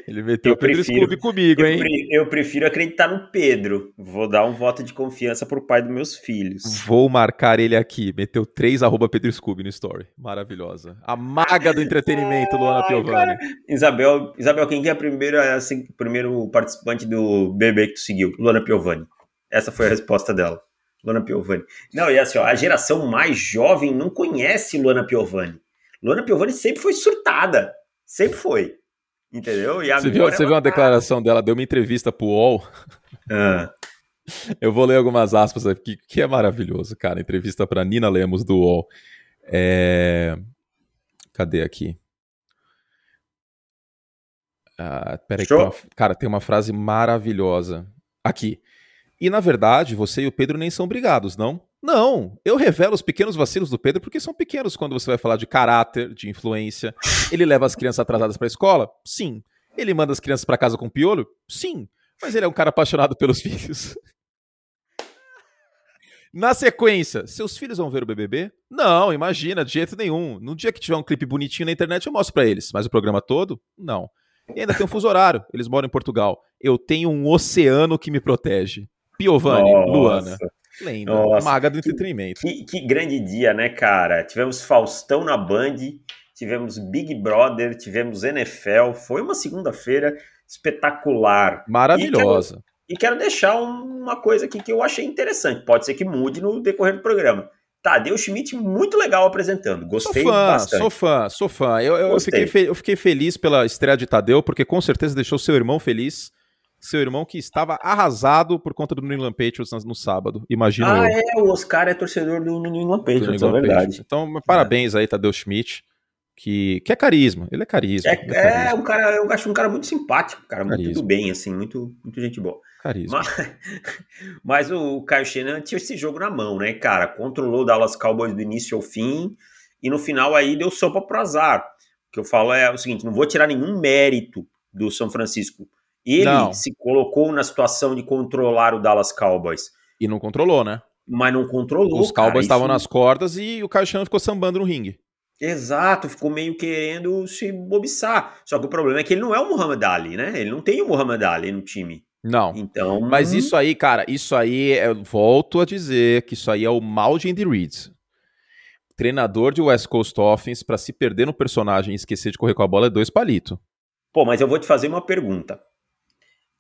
Ele meteu eu o Pedro prefiro, Scooby comigo, eu hein? Pre, eu prefiro acreditar no Pedro. Vou dar um voto de confiança pro pai dos meus filhos. Vou marcar ele aqui. Meteu 3 arroba Pedro Scooby no story. Maravilhosa. A maga do entretenimento, Luana Piovani. Isabel, Isabel, quem é a primeira, assim, primeiro participante do BB que tu seguiu? Luana Piovani. Essa foi a resposta dela. Luana Piovani. Não, e assim, ó, a geração mais jovem não conhece Luana Piovani. Luana Piovani sempre foi surtada. Sempre foi. Entendeu? E você viu, você viu uma declaração dela, deu uma entrevista pro UOL. Ah. Eu vou ler algumas aspas aqui, que é maravilhoso, cara. Entrevista para Nina Lemos do UOL. É... Cadê aqui? Ah, peraí, uma... cara, tem uma frase maravilhosa. Aqui. E na verdade, você e o Pedro nem são brigados, não? Não, eu revelo os pequenos vacilos do Pedro porque são pequenos quando você vai falar de caráter, de influência. Ele leva as crianças atrasadas para a escola? Sim. Ele manda as crianças para casa com piolho? Sim. Mas ele é um cara apaixonado pelos filhos. Na sequência, seus filhos vão ver o BBB? Não, imagina, de jeito nenhum. No dia que tiver um clipe bonitinho na internet, eu mostro para eles. Mas o programa todo? Não. E ainda tem um fuso horário. Eles moram em Portugal. Eu tenho um oceano que me protege. Piovani, Nossa. Luana. Lenda. Nossa, maga do entretenimento. Que, que, grande dia, né, cara? Tivemos Faustão na Band, tivemos Big Brother, tivemos NFL. Foi uma segunda-feira espetacular. Maravilhosa. E quero, e quero deixar uma coisa aqui que eu achei interessante. Pode ser que mude no decorrer do programa. Tadeu Schmidt, muito legal apresentando. Gostei sou fã, bastante. Sou fã, sou fã. Eu, eu, fiquei, eu fiquei feliz pela estreia de Tadeu, porque com certeza deixou seu irmão feliz seu irmão que estava arrasado por conta do New England Patriots no sábado, imagino ah, eu. é, o Oscar é torcedor do New England Patriots, New England é verdade. Patriots. Então, parabéns é. aí, Tadeu Schmidt, que, que é carisma, ele é carisma. É, é, carisma. é um cara, eu acho um cara muito simpático, cara, carisma. muito bem, assim, muito, muito gente boa. Carisma. Mas, mas o Caio Shenan tinha esse jogo na mão, né, cara, controlou o Dallas Cowboys do início ao fim, e no final aí deu sopa pro azar. O que eu falo é o seguinte, não vou tirar nenhum mérito do São Francisco, ele não. se colocou na situação de controlar o Dallas Cowboys. E não controlou, né? Mas não controlou. Os Cowboys estavam isso... nas cordas e o Caixão ficou sambando no ringue. Exato, ficou meio querendo se bobiçar. Só que o problema é que ele não é o Muhammad Ali, né? Ele não tem o Muhammad Ali no time. Não. Então. Mas isso aí, cara, isso aí, eu volto a dizer que isso aí é o mal de Andy Reid. Treinador de West Coast Offense, para se perder no personagem e esquecer de correr com a bola, é dois palitos. Pô, mas eu vou te fazer uma pergunta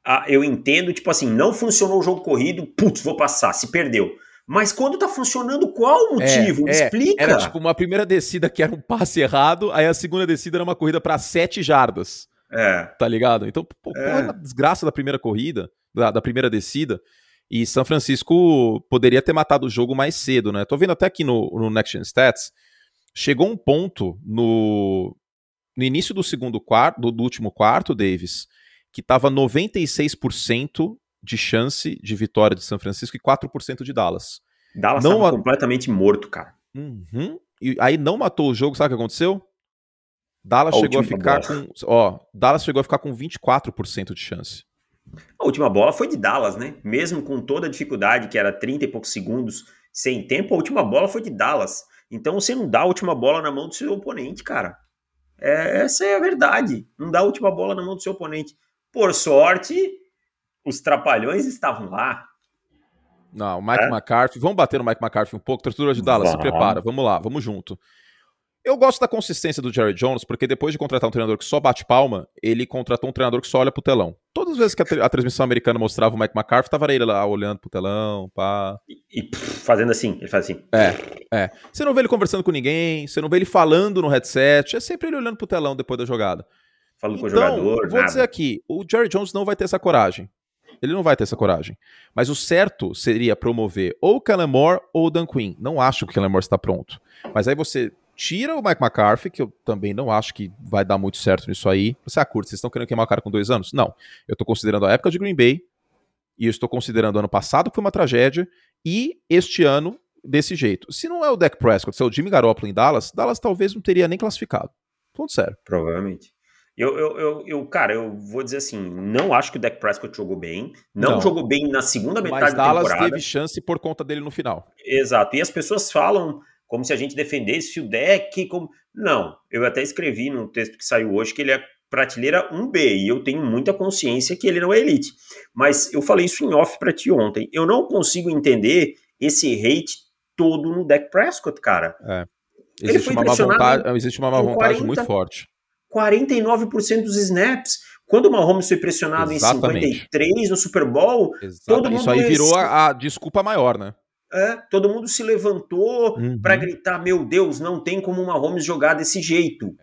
ah, eu entendo, tipo assim, não funcionou o jogo corrido, putz, vou passar, se perdeu. Mas quando tá funcionando, qual o motivo? É, é, Explica. Era tipo uma primeira descida que era um passe errado, aí a segunda descida era uma corrida para sete jardas. É. Tá ligado? Então, pô, é. a desgraça da primeira corrida, da, da, primeira descida. E São Francisco poderia ter matado o jogo mais cedo, né? Tô vendo até aqui no, no Next Gen Stats. Chegou um ponto no, no início do segundo quarto, do, do último quarto, Davis, que estava 96% de chance de vitória de São Francisco e 4% de Dallas. Dallas não a... completamente morto, cara. Uhum. E aí não matou o jogo, sabe o que aconteceu? Dallas a chegou a ficar bola. com, ó, Dallas chegou a ficar com 24% de chance. A última bola foi de Dallas, né? Mesmo com toda a dificuldade, que era 30 e poucos segundos sem tempo, a última bola foi de Dallas. Então você não dá a última bola na mão do seu oponente, cara. É, essa é a verdade. Não dá a última bola na mão do seu oponente. Por sorte, os trapalhões estavam lá. Não, o Mike é? McCarthy. Vamos bater no Mike McCarthy um pouco. Tortura de Dallas, se prepara. Vamos lá, vamos junto. Eu gosto da consistência do Jerry Jones, porque depois de contratar um treinador que só bate palma, ele contratou um treinador que só olha pro telão. Todas as vezes que a, a transmissão americana mostrava o Mike McCarthy, tava ele lá olhando pro telão, pá. E, e fazendo assim, ele faz assim. É, é. Você não vê ele conversando com ninguém, você não vê ele falando no headset, é sempre ele olhando pro telão depois da jogada. Falando então, com o então, jogador. Vou nada. dizer aqui: o Jerry Jones não vai ter essa coragem. Ele não vai ter essa coragem. Mas o certo seria promover ou o Kellen Moore ou o Dan Quinn. Não acho que o Kellen Moore está pronto. Mas aí você tira o Mike McCarthy, que eu também não acho que vai dar muito certo nisso aí. Você, ah, curte, vocês estão querendo queimar o cara com dois anos? Não. Eu estou considerando a época de Green Bay, e eu estou considerando o ano passado, que foi uma tragédia, e este ano desse jeito. Se não é o Dak Prescott, se é o Jimmy Garoppolo em Dallas, Dallas talvez não teria nem classificado. Ponto sério. Provavelmente. Eu, eu, eu, eu, cara, eu vou dizer assim, não acho que o Dak Prescott jogou bem, não, não. jogou bem na segunda metade Mas da Dallas temporada. teve chance por conta dele no final. Exato, e as pessoas falam como se a gente defendesse o deck como. Não, eu até escrevi num texto que saiu hoje que ele é prateleira 1B, e eu tenho muita consciência que ele não é elite. Mas eu falei isso em off para ti ontem. Eu não consigo entender esse hate todo no deck Prescott, cara. É. Existe, uma má vontade, existe uma má vontade 40, muito forte. 49% dos snaps. Quando o Mahomes foi pressionado Exatamente. em 53 no Super Bowl, Exatamente. todo mundo. Isso aí virou a, a desculpa maior, né? É, todo mundo se levantou uhum. para gritar: Meu Deus, não tem como o Mahomes jogar desse jeito.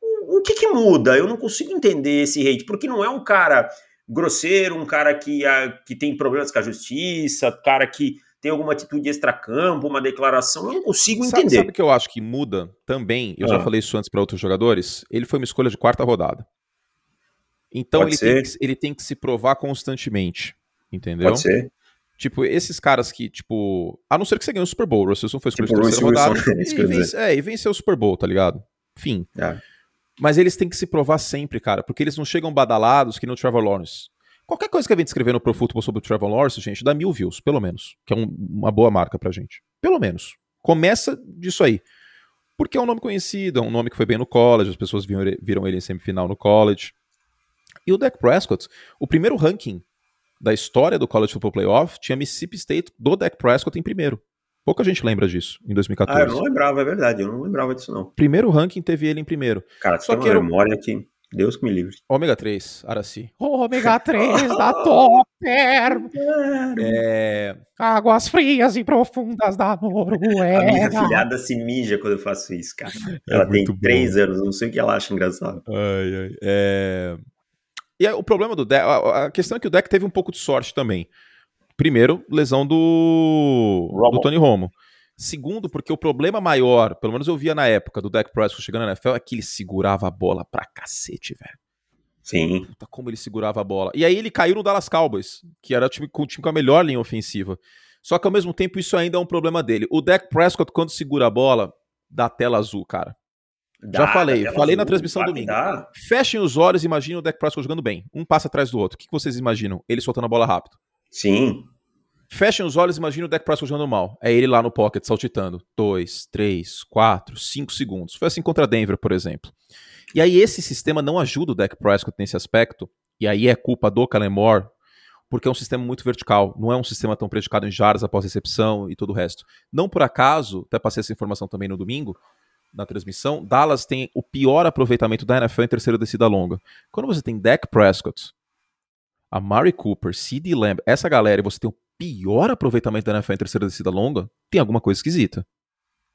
O, o que, que muda? Eu não consigo entender esse hate, porque não é um cara grosseiro, um cara que, a, que tem problemas com a justiça, cara que tem alguma atitude extracampo, uma declaração, eu não consigo entender. Sabe o que eu acho que muda também? Eu ah. já falei isso antes para outros jogadores. Ele foi uma escolha de quarta rodada. Então ele tem, que, ele tem, que, se provar constantemente. Entendeu? Pode ser. Tipo, esses caras que, tipo. A não ser que você ganhe o Super Bowl, o Russell foi escolhido tipo, de terceira rodada. e, vence, é, e venceu o Super Bowl, tá ligado? Fim. É. Mas eles têm que se provar sempre, cara, porque eles não chegam badalados que no Trevor Lawrence. Qualquer coisa que a gente escrever no Pro Football sobre o Trevor Lawrence, gente, dá mil views, pelo menos. Que é um, uma boa marca pra gente. Pelo menos. Começa disso aí. Porque é um nome conhecido, é um nome que foi bem no college, as pessoas viram, viram ele em semifinal no college. E o Dak Prescott, o primeiro ranking da história do College Football Playoff tinha Mississippi State do Dak Prescott em primeiro. Pouca gente lembra disso, em 2014. Ah, eu não lembrava, é verdade, eu não lembrava disso não. Primeiro ranking teve ele em primeiro. Cara, Só que uma memória que Deus que me livre. Ômega 3, Araci. Ômega 3 da Topper. É... Águas frias e profundas da Noruega. A minha filhada se mija quando eu faço isso, cara. É ela tem 3 anos, não sei o que ela acha engraçado. Ai, ai. É... E aí, o problema do deck, a questão é que o deck teve um pouco de sorte também. Primeiro, lesão do, do Tony Romo. Segundo, porque o problema maior, pelo menos eu via na época do Dak Prescott chegando na NFL, é que ele segurava a bola pra cacete, velho. Sim. Puta, como ele segurava a bola. E aí ele caiu no Dallas Cowboys, que era o time, o time com a melhor linha ofensiva. Só que ao mesmo tempo isso ainda é um problema dele. O Dak Prescott, quando segura a bola, dá tela azul, cara. Dá, Já falei, falei azul, na transmissão domingo. Dá. Fechem os olhos e imaginem o Dak Prescott jogando bem. Um passa atrás do outro. O que vocês imaginam? Ele soltando a bola rápido. Sim. Fechem os olhos e imaginem o Dak Prescott jogando mal. É ele lá no pocket, saltitando. Dois, três, quatro, cinco segundos. Foi assim contra Denver, por exemplo. E aí esse sistema não ajuda o Dak Prescott nesse aspecto. E aí é culpa do Kellen Moore, porque é um sistema muito vertical. Não é um sistema tão predicado em jardas após recepção e todo o resto. Não por acaso, até passei essa informação também no domingo, na transmissão, Dallas tem o pior aproveitamento da NFL em terceira descida longa. Quando você tem Dak Prescott, a Mari Cooper, CeeDee Lamb, essa galera, e você tem o pior aproveitamento da NFL em terceira descida longa, tem alguma coisa esquisita.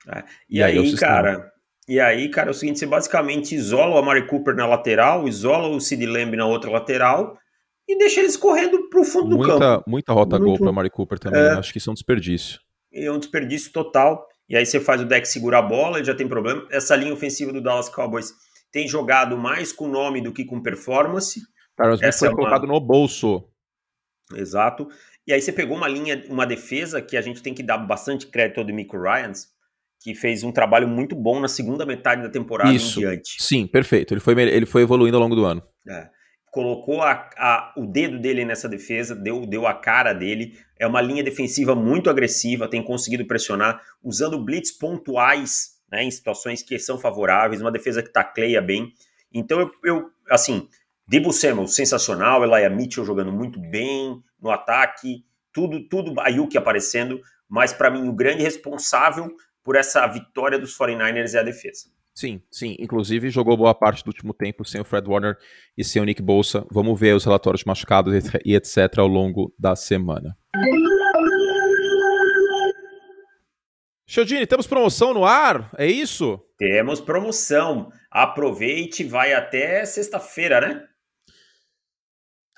É. E, e, aí, aí é cara, e aí, cara, é o seguinte, você basicamente isola o Amari Cooper na lateral, isola o Sid Lamb na outra lateral e deixa eles correndo pro fundo muita, do campo. Muita rota Muito... gol para Amari Cooper também, é. acho que isso é um desperdício. É um desperdício total. E aí você faz o deck segurar a bola, ele já tem problema. Essa linha ofensiva do Dallas Cowboys tem jogado mais com nome do que com performance. Cara, Essa foi é colocado uma... no bolso. Exato. E aí você pegou uma linha, uma defesa que a gente tem que dar bastante crédito ao Demico Ryans, que fez um trabalho muito bom na segunda metade da temporada Isso. em diante. Sim, perfeito. Ele foi, ele foi evoluindo ao longo do ano. É. Colocou a, a, o dedo dele nessa defesa, deu, deu a cara dele. É uma linha defensiva muito agressiva, tem conseguido pressionar, usando blitz pontuais né, em situações que são favoráveis, uma defesa que tacleia bem. Então, eu, eu assim, Debo Samuel, sensacional, Elijah Mitchell jogando muito bem no ataque, tudo, tudo Ayuk aparecendo, mas para mim o grande responsável por essa vitória dos 49ers é a defesa. Sim, sim. Inclusive jogou boa parte do último tempo sem o Fred Warner e sem o Nick Bolsa. Vamos ver os relatórios machucados e etc. ao longo da semana. Chodini, temos promoção no ar? É isso? Temos promoção. Aproveite, vai até sexta-feira, né?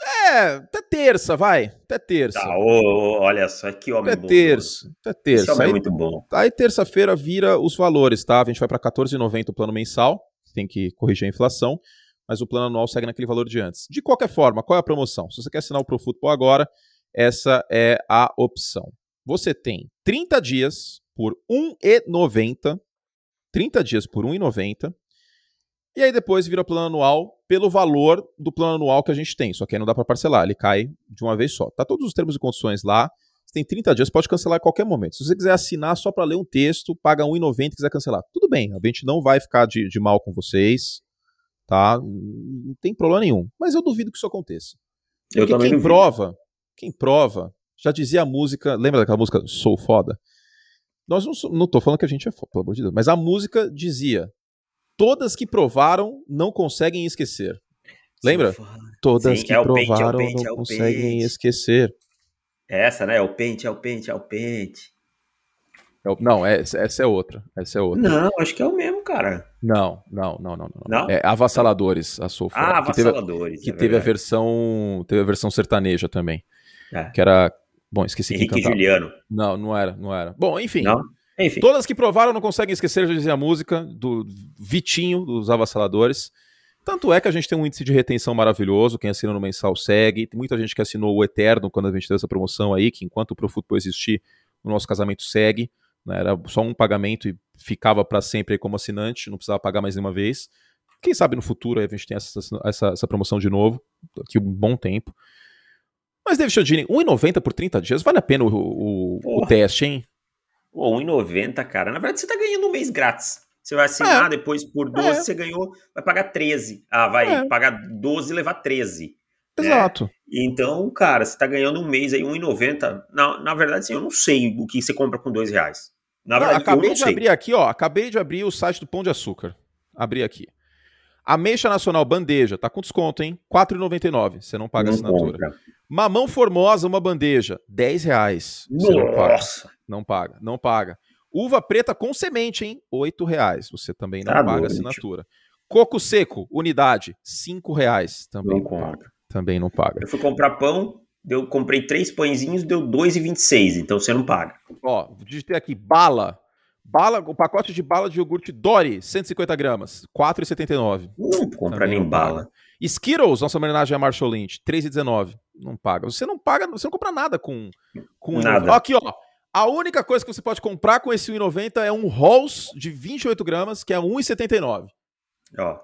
É, até terça, vai. Até terça. Tá, oh, olha só, que homem até bom. Terça, até terça. Esse homem é aí, é muito bom. Aí terça-feira vira os valores, tá? A gente vai para 14,90 o plano mensal, tem que corrigir a inflação, mas o plano anual segue naquele valor de antes. De qualquer forma, qual é a promoção? Se você quer assinar o Pro Football agora, essa é a opção. Você tem 30 dias por R$ 1,90. 30 dias por R$ 1,90. E aí depois vira plano anual pelo valor do plano anual que a gente tem. Só que aí não dá para parcelar, ele cai de uma vez só. Tá todos os termos e condições lá. Você tem 30 dias, pode cancelar a qualquer momento. Se você quiser assinar só para ler um texto, paga R$1,90 e quiser cancelar. Tudo bem, a gente não vai ficar de, de mal com vocês, tá? Não tem problema nenhum. Mas eu duvido que isso aconteça. Eu Porque também quem duvido. prova, quem prova, já dizia a música, lembra daquela música Sou Foda? Nós não, não tô falando que a gente é foda, pelo amor de Deus, mas a música dizia: Todas que provaram não conseguem esquecer. Lembra? Todas Sim, que é o pente, é o provaram é não o conseguem pente. esquecer. Essa, né? É o pente, é o pente, é o pente. É Não, essa, é outra. Essa é outra. Não, acho que é o mesmo, cara. Não, não, não, não. não. Não? É Avassaladores, a Sou Foda. Ah, que teve, avassaladores. que é teve a versão. Teve a versão sertaneja também. É. Que era. Bom, esqueci quem Henrique e cantava. Juliano. Não, não era, não era. Bom, enfim. Não? Enfim. Todas que provaram não conseguem esquecer, já dizia a música, do Vitinho, dos Avassaladores. Tanto é que a gente tem um índice de retenção maravilhoso, quem assina no mensal segue. Tem muita gente que assinou o Eterno quando a gente teve essa promoção aí, que enquanto o ProFootball existir, o nosso casamento segue. né? Era só um pagamento e ficava para sempre aí como assinante, não precisava pagar mais nenhuma vez. Quem sabe no futuro a gente tem essa, essa, essa promoção de novo, daqui um bom tempo. Mas, David Chodini, 1,90 por 30 dias, vale a pena o, o, o teste, hein? Pô, 1,90, cara. Na verdade, você tá ganhando um mês grátis. Você vai assinar, depois por 12 É. você ganhou, vai pagar 13. Ah, vai É. pagar 12 e levar 13. É. Exato. Então, cara, você tá ganhando um mês aí, 1,90. Na, na verdade, assim, eu não sei o que você compra com 2 reais. Na Não, verdade, eu acabei não de sei. abrir aqui, ó. Acabei de abrir o site do Pão de Açúcar. Abri aqui. Ameixa Nacional Bandeja, tá com desconto, hein? R$ 4,99. Você não paga Não assinatura. compra. Mamão Formosa, uma bandeja, 10 reais. Não. Nossa. Não paga, não paga. Uva preta com semente, hein? 8 reais. Você também não Tá paga doido, assinatura. Coco seco, unidade, 5 reais. Também Não não, paga. Também não paga. Eu fui comprar pão, eu comprei três pãezinhos, deu 2,26. Então você não paga. Ó, digitei aqui, bala. Bala, o pacote de bala de iogurte Dory, 150 gramas, R$ 4,79. Não compra nem não bala. Skittles, nossa homenagem a Marshall Lynch, 3,19. Não paga. Você não paga, você não compra nada com. com Nada. Ó, Aqui, ó. A única coisa que você pode comprar com esse 1,90 é um Halls de 28 gramas, que é 1,79. Ó.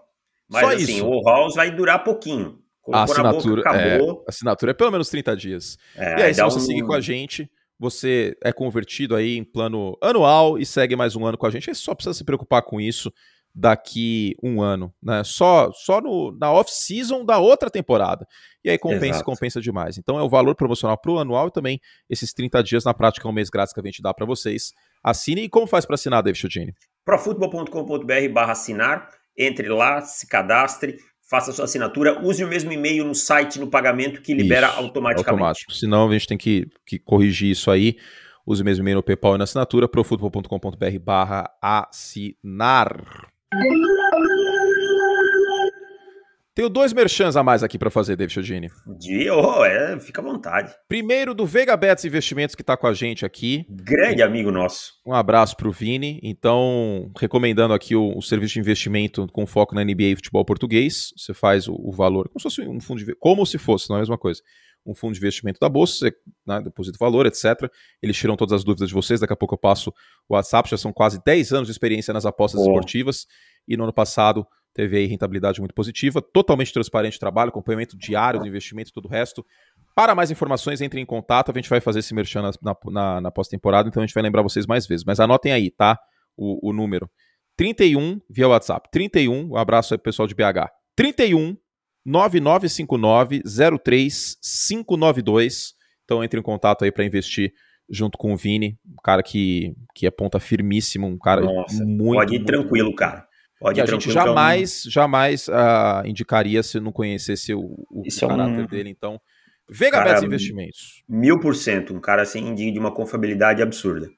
Mas Só assim, isso. o Halls vai durar pouquinho. A Colocou na assinatura, boca, é, acabou. a assinatura é pelo menos 30 dias. É, e aí, se você um- seguir com a gente, você é convertido aí em plano anual e segue mais um ano com a gente. Aí só precisa se preocupar com isso daqui um ano, né? Só, só no, na off-season da outra temporada. E aí compensa, Exato. compensa demais. Então é o valor promocional pro anual e também esses 30 dias na prática é um mês grátis que a gente dá para vocês. Assine e como faz para assinar, David Chodini? profutbol.com.br barra assinar, entre lá, se cadastre, faça sua assinatura, use o mesmo e-mail no site, no pagamento, que libera Isso, automaticamente. Automático. Senão a gente tem que, que corrigir isso aí. Use o mesmo e-mail no PayPal e na assinatura, profutbol.com.br barra assinar. Tenho dois merchans a mais aqui para fazer, David Chodini. De, oh, é, fica à vontade. Primeiro, do Vega Bets Investimentos, que está com a gente aqui. Grande amigo nosso. Um abraço para o Vini. Então, recomendando aqui o, o serviço de investimento com foco na NBA e futebol português. Você faz o, o valor como se fosse um fundo de como se fosse, não é a mesma coisa. Um fundo de investimento da bolsa, né, deposita valor, etc. Eles tiram todas as dúvidas de vocês. Daqui a pouco eu passo o WhatsApp. Já são quase 10 anos de experiência nas apostas esportivas. E no ano passado teve aí rentabilidade muito positiva, totalmente transparente o trabalho, acompanhamento diário do investimento e todo o resto. Para mais informações, entre em contato. A gente vai fazer esse merchan na, na, na, na pós-temporada, então a gente vai lembrar vocês mais vezes. Mas anotem aí, tá? O, o número. 31 via WhatsApp. 31, um abraço aí pro pessoal de BH. 31 9959 03592. Então entre em contato aí para investir junto com o Vini, um cara que, que é ponta firmíssimo, um cara Nossa, muito. Pode ir tranquilo, cara. Pode ir a gente tranquilo. que é um- jamais, jamais ah, indicaria se não conhecesse o, o Isso é um- caráter dele. Então, Vega Cara, Bets Investimentos. Mil por cento. Um cara assim de, de uma confiabilidade absurda.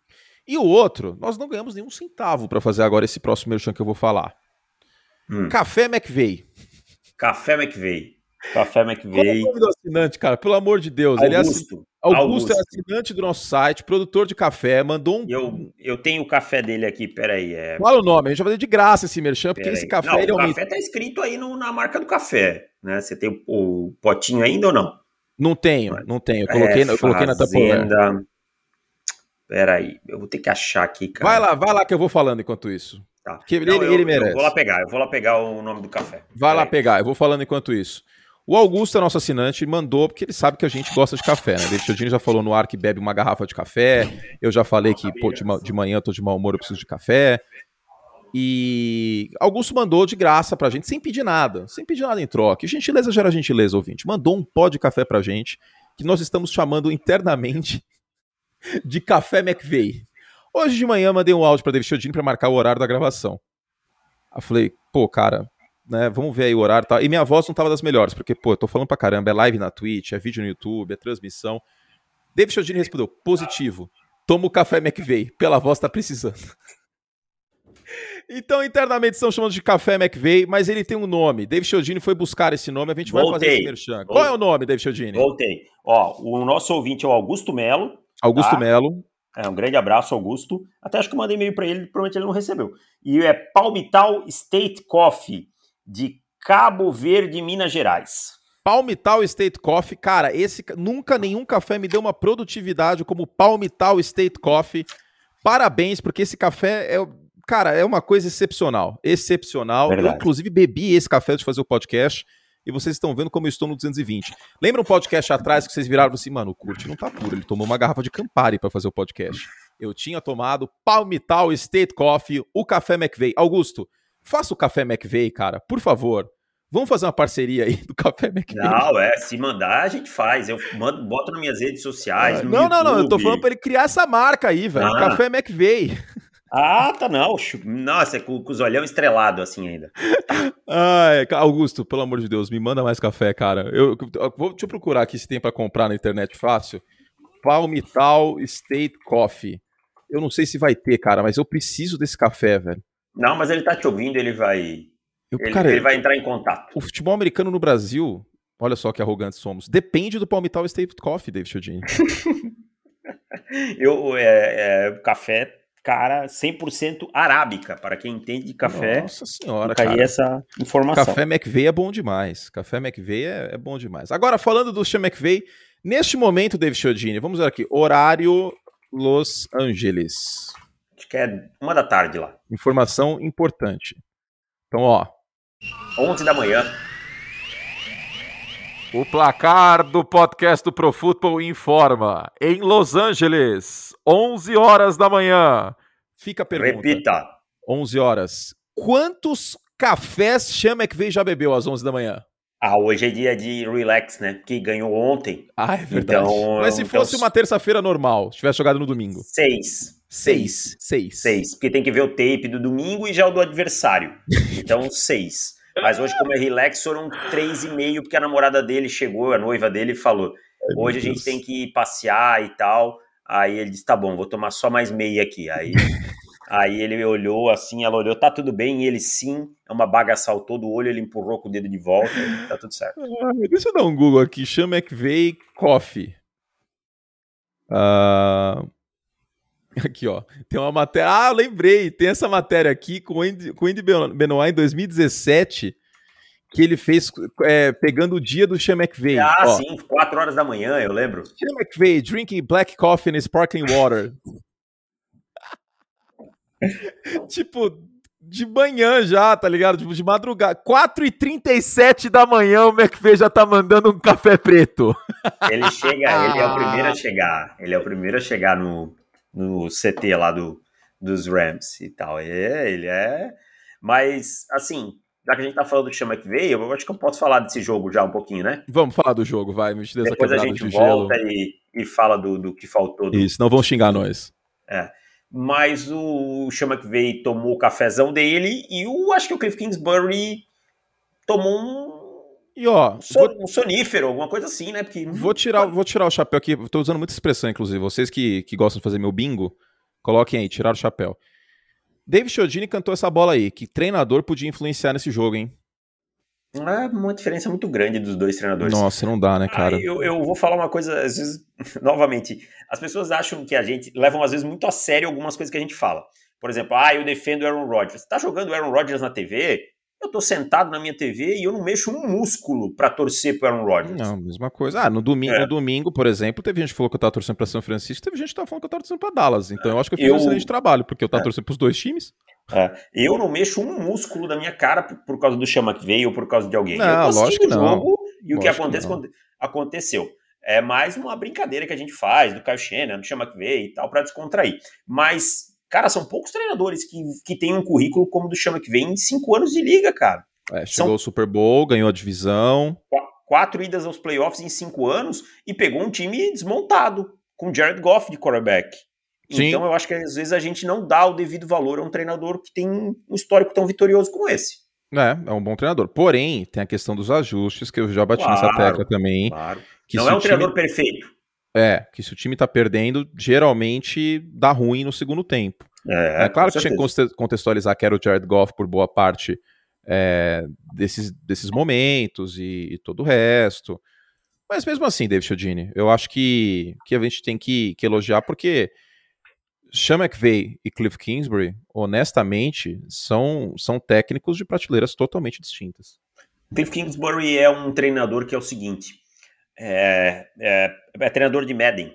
E o outro, nós não ganhamos nenhum centavo para fazer agora esse próximo merchan que eu vou falar. Hum. Café McVeigh. Café McVeigh. Café Qual é McVeigh. o nome do assinante, cara? Pelo amor de Deus. Ele é Augusto. Augusto, é Augusto. assinante do nosso site, produtor de café, mandou um. Eu, eu tenho o café dele aqui, peraí. É, Fala o nome, a gente vai fazer de graça esse merchan, porque esse café não, ele o aumenta. café tá escrito aí no- na marca do café. Né? Você tem o, o potinho ainda ou não? Não tenho, não tenho. Eu coloquei, É, eu coloquei na Tupperware. Fazenda. Peraí, eu vou ter que achar aqui, cara. Vai lá, vai lá que eu vou falando enquanto isso. Tá. Que Não, ele- eu, ele eu merece. vou lá pegar, eu vou lá pegar o nome do café. Vai lá pegar, eu vou falando enquanto isso. O Augusto é nosso assinante, mandou, porque ele sabe que a gente gosta de café, né? Chiodini já falou no ar que bebe uma garrafa de café. Eu já falei que, pô, de, de manhã eu tô de mau humor, eu preciso de café. E Augusto mandou de graça pra gente, sem pedir nada, sem pedir nada em troca. E gentileza gera gentileza, ouvinte. Mandou um pó de café pra gente, que nós estamos chamando internamente de Café McVeigh. Hoje de manhã mandei um áudio pra David Chiodini pra marcar o horário da gravação. Aí eu falei, pô, cara, né, vamos ver aí o horário e tal. E minha voz não tava das melhores, porque, pô, eu tô falando pra caramba, é live na Twitch, é vídeo no YouTube, é transmissão. David Chiodini respondeu, positivo. Toma o café McVeigh, pela voz tá precisando. Então, internamente estão chamando de Café McVeigh, mas ele tem um nome. David Chiodini foi buscar esse nome, a gente vai fazer Voltei. esse merchan. Qual é o nome, David Chiodini? Voltei. Ó, o nosso ouvinte é o Augusto Melo. Augusto Tá. Melo. É, um grande abraço, Augusto. Até acho que eu mandei e-mail para ele, provavelmente ele não recebeu. E é Palmital State Coffee, de Cabo Verde, Minas Gerais. Palmital State Coffee, cara, esse ca- nunca nenhum café me deu uma produtividade como Palmital State Coffee. Parabéns, porque esse café é, cara, é uma coisa excepcional, excepcional. Eu Verdade. inclusive bebi esse café antes de fazer o podcast e vocês estão vendo como eu estou no 220. Lembra um podcast atrás que vocês viraram assim, mano, o Kurt não tá puro, ele tomou uma garrafa de Campari para fazer o podcast. Eu tinha tomado Palmital State Coffee, o café McVeigh. Augusto, faça o café McVeigh, cara, por favor. Vamos fazer uma parceria aí do café McVeigh. Não, é, se mandar a gente faz. Eu mando, boto nas minhas redes sociais. no não, não, não. Eu tô YouTube. falando pra ele criar essa marca aí, velho. Ah. Café McVeigh. Ah, tá não. Nossa, é com, com os olhão estrelado assim ainda. Ai, Augusto, pelo amor de Deus, me manda mais café, cara. Eu, eu vou, deixa eu procurar aqui se tem pra comprar na internet fácil. Palmital State Coffee. Eu não sei se vai ter, cara, mas eu preciso desse café, velho. Não, mas ele tá te ouvindo, ele vai. Eu, Ele, cara, ele vai entrar em contato. o futebol americano no Brasil, olha só que arrogantes somos, depende do Palmital State Coffee, David Chiodini. Eu, é, é, café, cara, 100% arábica, para quem entende de café. Nossa senhora, aí cara. essa informação. Café McVeigh é bom demais. Café McVeigh é, é bom demais. Agora, falando do Sean McVeigh, neste momento, David Chiodini, vamos ver aqui. Horário Los Angeles. Acho que é uma da tarde lá. Informação importante. Então, ó. 11 da manhã. O placar do podcast do Pro Football informa. Em Los Angeles, 11 horas da manhã. Fica a pergunta. Repita. 11 horas. Quantos cafés Sean McVeigh já bebeu às 11 da manhã? Ah, hoje é dia de relax, né? Que ganhou ontem. Ah, é verdade. Então, Mas se então- fosse uma terça-feira normal, tivesse jogado no domingo. Seis. Seis. Seis. Seis. Porque tem que ver o tape do domingo e já o do adversário. Então, seis. Mas hoje, como é relax, foram três e meio, porque a namorada dele chegou, a noiva dele, e falou: hoje a gente Deus. tem que passear e tal. Aí ele disse: tá bom, vou tomar só mais meia aqui. Aí, aí ele olhou assim, ela olhou, tá tudo bem, e ele sim, é uma baga saltou do olho, ele empurrou com o dedo de volta, tá tudo certo. Ah, deixa eu dar um Google aqui. Sean McVeigh Coffee. Ah, Aqui, ó. Tem uma matéria. Ah, lembrei. Tem essa matéria aqui com o Andy, com o Andy Ben- Benoit em 2017. Que ele fez é, pegando o dia do Sean McVeigh. Ah, Ó, sim, quatro horas da manhã, eu lembro. Sean McVeigh drinking black coffee and sparkling water. tipo, de manhã já, tá ligado? Tipo, de madrugada. 4h37 da manhã o McVeigh já tá mandando um café preto. Ele chega, ele é o primeiro a chegar. Ele é o primeiro a chegar no, no CT lá do, dos Rams e tal. É, ele é. Mas, assim, já que a gente tá falando do Chama que veio, eu acho que eu posso falar desse jogo já um pouquinho, né? Vamos falar do jogo, vai. Me dê Depois a gente de gelo. volta e, e fala do, do que faltou. do- Isso, não vão xingar nós. Mas o Chama que veio tomou o cafezão dele e o, acho que o Cliff Kingsbury tomou um, E ó, um son- vou, um sonífero, alguma coisa assim, né? Porque vou tirar, vou tirar o chapéu aqui. Tô usando muita expressão, inclusive. Vocês que, que gostam de fazer meu bingo, coloquem aí, tirar o chapéu. David Chiodini cantou essa bola aí. Que treinador podia influenciar nesse jogo, hein? é uma diferença muito grande dos dois treinadores. Nossa, não dá, né, cara? Ah, eu, eu vou falar uma coisa, às vezes, novamente, as pessoas acham que a gente levam às vezes muito a sério algumas coisas que a gente fala. Por exemplo, ah, eu defendo o Aaron Rodgers. Tá jogando o Aaron Rodgers na TV? Eu tô sentado na minha TV e eu não mexo um músculo pra torcer pro Aaron Rodgers. Não, mesma coisa. Ah, no domingo, É. no domingo, por exemplo, teve gente que falou que eu tava torcendo pra São Francisco, teve gente que tava falando que eu tava torcendo pra Dallas. Então eu acho que eu fiz Eu- um excelente trabalho, porque eu tava É. torcendo pros dois times. É, eu não mexo um músculo da minha cara por, por causa do Chama que veio ou por causa de alguém. Não, eu lógico que não. jogo E o que acontece aconteceu. É mais uma brincadeira que a gente faz do Kyle Shannon, do Chama que e tal, para descontrair. Mas, cara, são poucos treinadores que, que têm um currículo como o do Chama que em cinco anos de liga, cara. É, chegou são... ao Super Bowl, ganhou a divisão. Quatro idas aos playoffs em cinco anos e pegou um time desmontado, com Jared Goff de quarterback. Sim. Então eu acho que às vezes a gente não dá o devido valor a um treinador que tem um histórico tão vitorioso como esse. É, é um bom treinador. Porém, tem a questão dos ajustes, que eu já bati claro, nessa tecla também. Claro. não é um treinador time... perfeito. É, que se o time tá perdendo, geralmente dá ruim no segundo tempo. É, é claro que tinha que contextualizar que era o Jared Goff por boa parte é, desses, desses momentos e, e, todo o resto. Mas mesmo assim, David Chodini, eu acho que, que a gente tem que, que elogiar, porque Sean McVay e Cliff Kingsbury, honestamente, são, são técnicos de prateleiras totalmente distintas. Cliff Kingsbury é um treinador que é o seguinte: é, é, é treinador de Madden.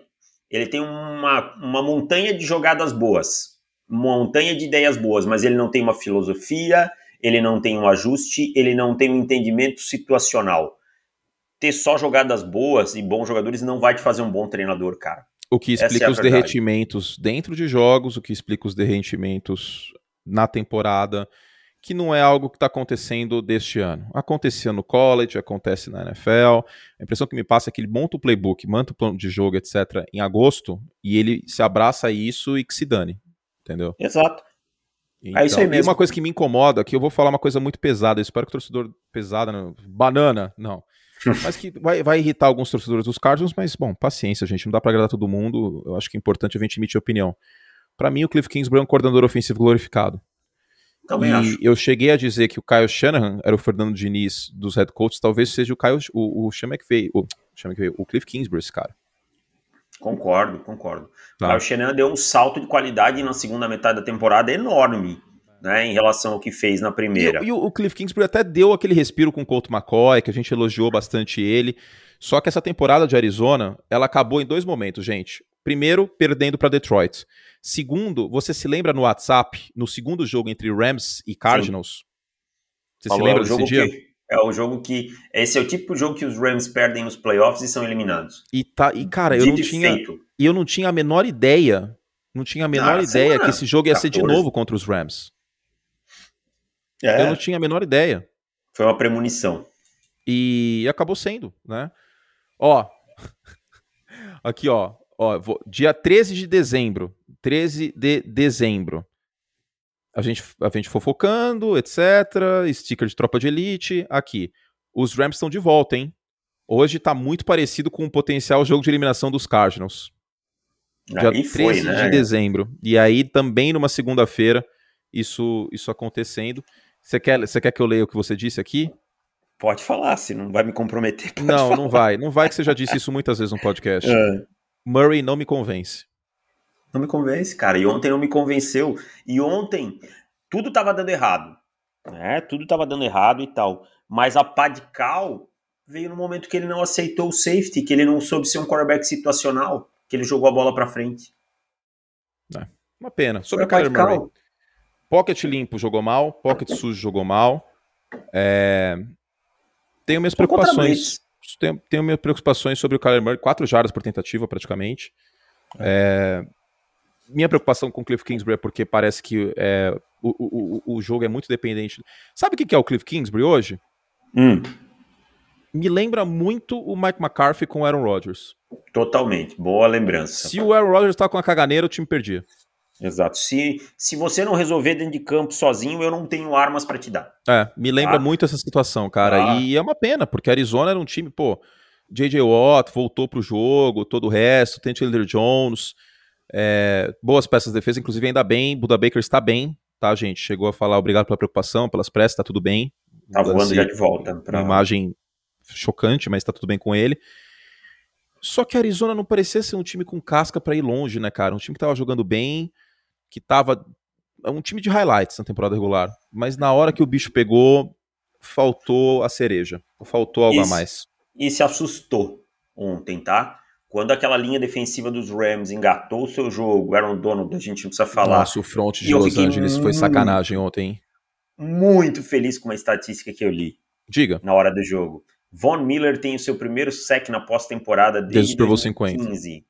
Ele tem uma, uma montanha de jogadas boas, uma montanha de ideias boas, mas ele não tem uma filosofia, ele não tem um ajuste, ele não tem um entendimento situacional. Ter só jogadas boas e bons jogadores não vai te fazer um bom treinador, cara. O que explica é os derretimentos dentro de jogos, o que explica os derretimentos na temporada, que não é algo que está acontecendo deste ano. Acontecia no college, acontece na NFL. A impressão que me passa é que ele monta o playbook, monta o plano de jogo, etc., em agosto, e ele se abraça a isso e que se dane. Entendeu? Exato. Então, é isso aí mesmo. E uma coisa que me incomoda, que eu vou falar uma coisa muito pesada, eu espero que o torcedor pesada, não, banana, não mas que vai, vai irritar alguns torcedores dos Cardinals, mas, bom, paciência, gente, não dá para agradar todo mundo, eu acho que é importante a gente emitir opinião. Para mim, o Cliff Kingsbury é um coordenador ofensivo glorificado. Também e acho. eu cheguei a dizer que o Kyle Shanahan era o Fernando Diniz dos head coaches, talvez seja o Kyle, o, o Sean McVay, o, Sean McVay, o Cliff Kingsbury, esse cara. Concordo, concordo. Tá. O Kyle Shanahan deu um salto de qualidade na segunda metade da temporada enorme né, em relação ao que fez na primeira. E, e o Cliff Kingsbury até deu aquele respiro com o Couto McCoy, que a gente elogiou bastante ele. Só que essa temporada de Arizona, ela acabou em dois momentos, gente. Primeiro, perdendo para Detroit. Segundo, você se lembra no WhatsApp, no segundo jogo entre Rams e Cardinals? Sim. Você Falou, se lembra é desse dia? Que, é o jogo que. Esse é o tipo de jogo que os Rams perdem nos playoffs e são eliminados. E, tá, e cara, eu não tinha. E eu não tinha a menor ideia. Não tinha a menor ah, ideia que esse jogo ia 14. ser de novo contra os Rams. É. Eu não tinha a menor ideia. Foi uma premonição. E acabou sendo, né? Ó, aqui ó, ó, vou, dia 13 de dezembro, 13 de dezembro. A gente, a gente fofocando, etc. Sticker de tropa de elite. Aqui. Os Rams estão de volta, hein? Hoje tá muito parecido com o potencial jogo de eliminação dos Cardinals. Dia aí 13 foi, né? de dezembro. E aí também numa segunda-feira, isso, isso acontecendo. Você quer, você quer que eu leia o que você disse aqui? Pode falar, se não vai me comprometer. não, falar. não vai. Não vai que você já disse isso muitas vezes no podcast. É. Murray não me convence. Não me convence, cara. E ontem não me convenceu. E ontem tudo tava dando errado. Né? Tudo tava dando errado e tal. Mas a pá de cal veio no momento que ele não aceitou o safety, que ele não soube ser um quarterback situacional, que ele jogou a bola para frente. É, uma pena. Sobre o Kyler Murray. Pocket limpo jogou mal, pocket sujo jogou mal. É... Tenho minhas preocupações. Tenho, tenho minhas preocupações sobre o Kyler Murray, quatro jardas por tentativa praticamente. É... Minha preocupação com o Cliff Kingsbury é porque parece que é, o, o, o jogo é muito dependente. Sabe o que é o Cliff Kingsbury hoje? Hum. Me lembra muito o Mike McCarthy com o Aaron Rodgers. Totalmente, boa lembrança. Se o Aaron Rodgers tá com a caganeira, o time perdia. Exato. Se, se você não resolver dentro de campo sozinho, eu não tenho armas para te dar. É, me lembra ah. muito essa situação, cara. Ah. E é uma pena, porque Arizona era um time, pô, J.J. Watt voltou pro jogo, todo o resto, tem Chandler Jones, é, boas peças de defesa, inclusive ainda bem, Buda Baker está bem, tá, gente? Chegou a falar obrigado pela preocupação, pelas pressas, tá tudo bem. Tá voando já de volta. Pra... Uma imagem chocante, mas tá tudo bem com ele. Só que a Arizona não parecia ser um time com casca para ir longe, né, cara? Um time que tava jogando bem, que tava é um time de highlights na temporada regular, mas na hora que o bicho pegou, faltou a cereja, faltou algo e a mais. E se assustou ontem, tá? Quando aquela linha defensiva dos Rams engatou o seu jogo, Aaron Donald, a gente não precisa falar. Nossa, o front de Los Angeles foi sacanagem ontem. Muito feliz com uma estatística que eu li. Diga. Na hora do jogo. Von Miller tem o seu primeiro sec na pós-temporada Desde o desde Super Bowl 50. 2015.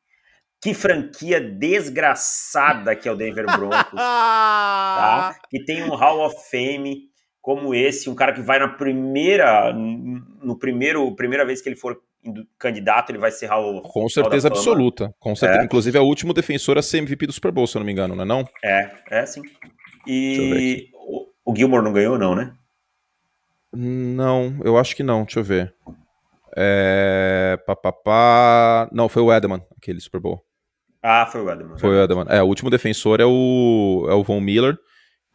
Que franquia desgraçada que é o Denver Broncos, tá? Que tem um Hall of Fame como esse, um cara que vai na primeira, no primeiro, primeira vez que ele for candidato, ele vai ser Hall Com Hall certeza Fama. absoluta. Com certeza. É. Inclusive é o último defensor a ser MVP do Super Bowl, se eu não me engano, não é não? É, é sim. E o, o Gilmore não ganhou, não, né? Não, eu acho que não. Deixa eu ver. É... Pá, pá, pá. Não, foi o Edelman, aquele Super Bowl. Ah, foi o Edelman. Foi o Edelman. É, o último defensor é o, é o Von Miller.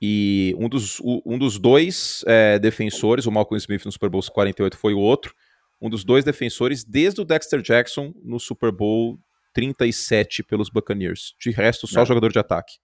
E um dos, um dos dois é, defensores, o Malcolm Smith no Super Bowl 48 foi o outro. Um dos dois defensores desde o Dexter Jackson no Super Bowl 37 pelos Buccaneers. De resto, só Não. jogador de ataque.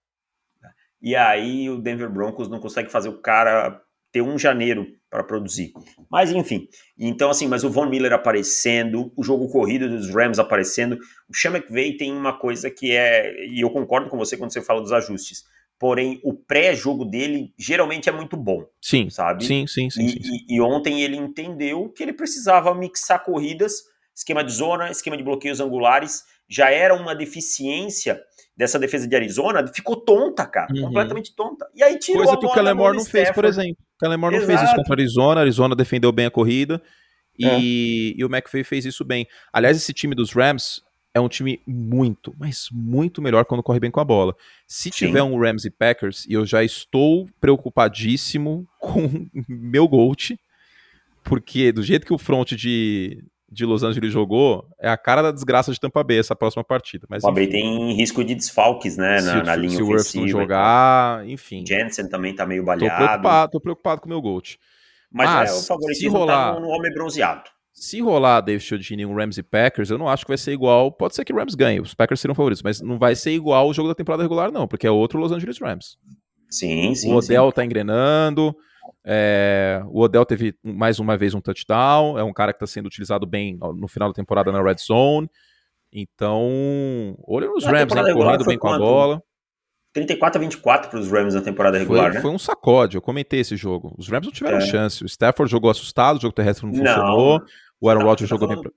E aí o Denver Broncos não consegue fazer o cara ter um janeiro para produzir. Mas enfim, então assim, mas o Von Miller aparecendo, o jogo corrido dos Rams aparecendo, o Sean McVay tem uma coisa que é, e eu concordo com você quando você fala dos ajustes, porém o pré-jogo dele geralmente é muito bom, Sim, sabe? sim, sim, sim. e, sim, sim. e- ontem ele entendeu que ele precisava mixar corridas, esquema de zona, esquema de bloqueios angulares, já era uma deficiência dessa defesa de Arizona, ficou tonta, cara, Uhum. completamente tonta. E aí tirou Coisa que o do não fez, por Stafford. exemplo. O Kellen Moore não fez isso contra a Arizona. A Arizona defendeu bem a corrida. É. E, e o McVay fez isso bem. Aliás, esse time dos Rams é um time muito, mas muito melhor quando corre bem com a bola. Se Sim. tiver um Rams e Packers, e eu já estou preocupadíssimo com meu Gold, porque do jeito que o front de, de Los Angeles jogou, é a cara da desgraça de Tampa Bay essa próxima partida. Mas O enfim, tem risco de desfalques, né, se, na, o- na linha se o ofensiva. não e tal. jogar, enfim. Jensen também tá meio Tô baleado. preocupado, tô preocupado com o meu Gold. Mas, Mas, é, o se favoritismo rolar- tá no homem bronzeado. Se rolar David Chiodini em um Rams e Packers, eu não acho que vai ser igual. Pode ser que Rams ganhe, os Packers serão favoritos, mas não vai ser igual o jogo da temporada regular, não, porque é outro Los Angeles Rams. Sim, sim, o sim. Odell tá engrenando. é, o Odell teve mais uma vez um touchdown. É um cara que tá sendo utilizado bem no final da temporada na red zone. Então, olha Na Rams, regular correndo bem com a bola. 34 a 24 para os Rams na temporada regular, Foi, né? foi um sacode, eu comentei esse jogo. Os Rams não tiveram É. chance. O Stafford jogou assustado, o jogo terrestre não Não. funcionou. O Aaron Tá- Rodgers tá jogou bem. falando-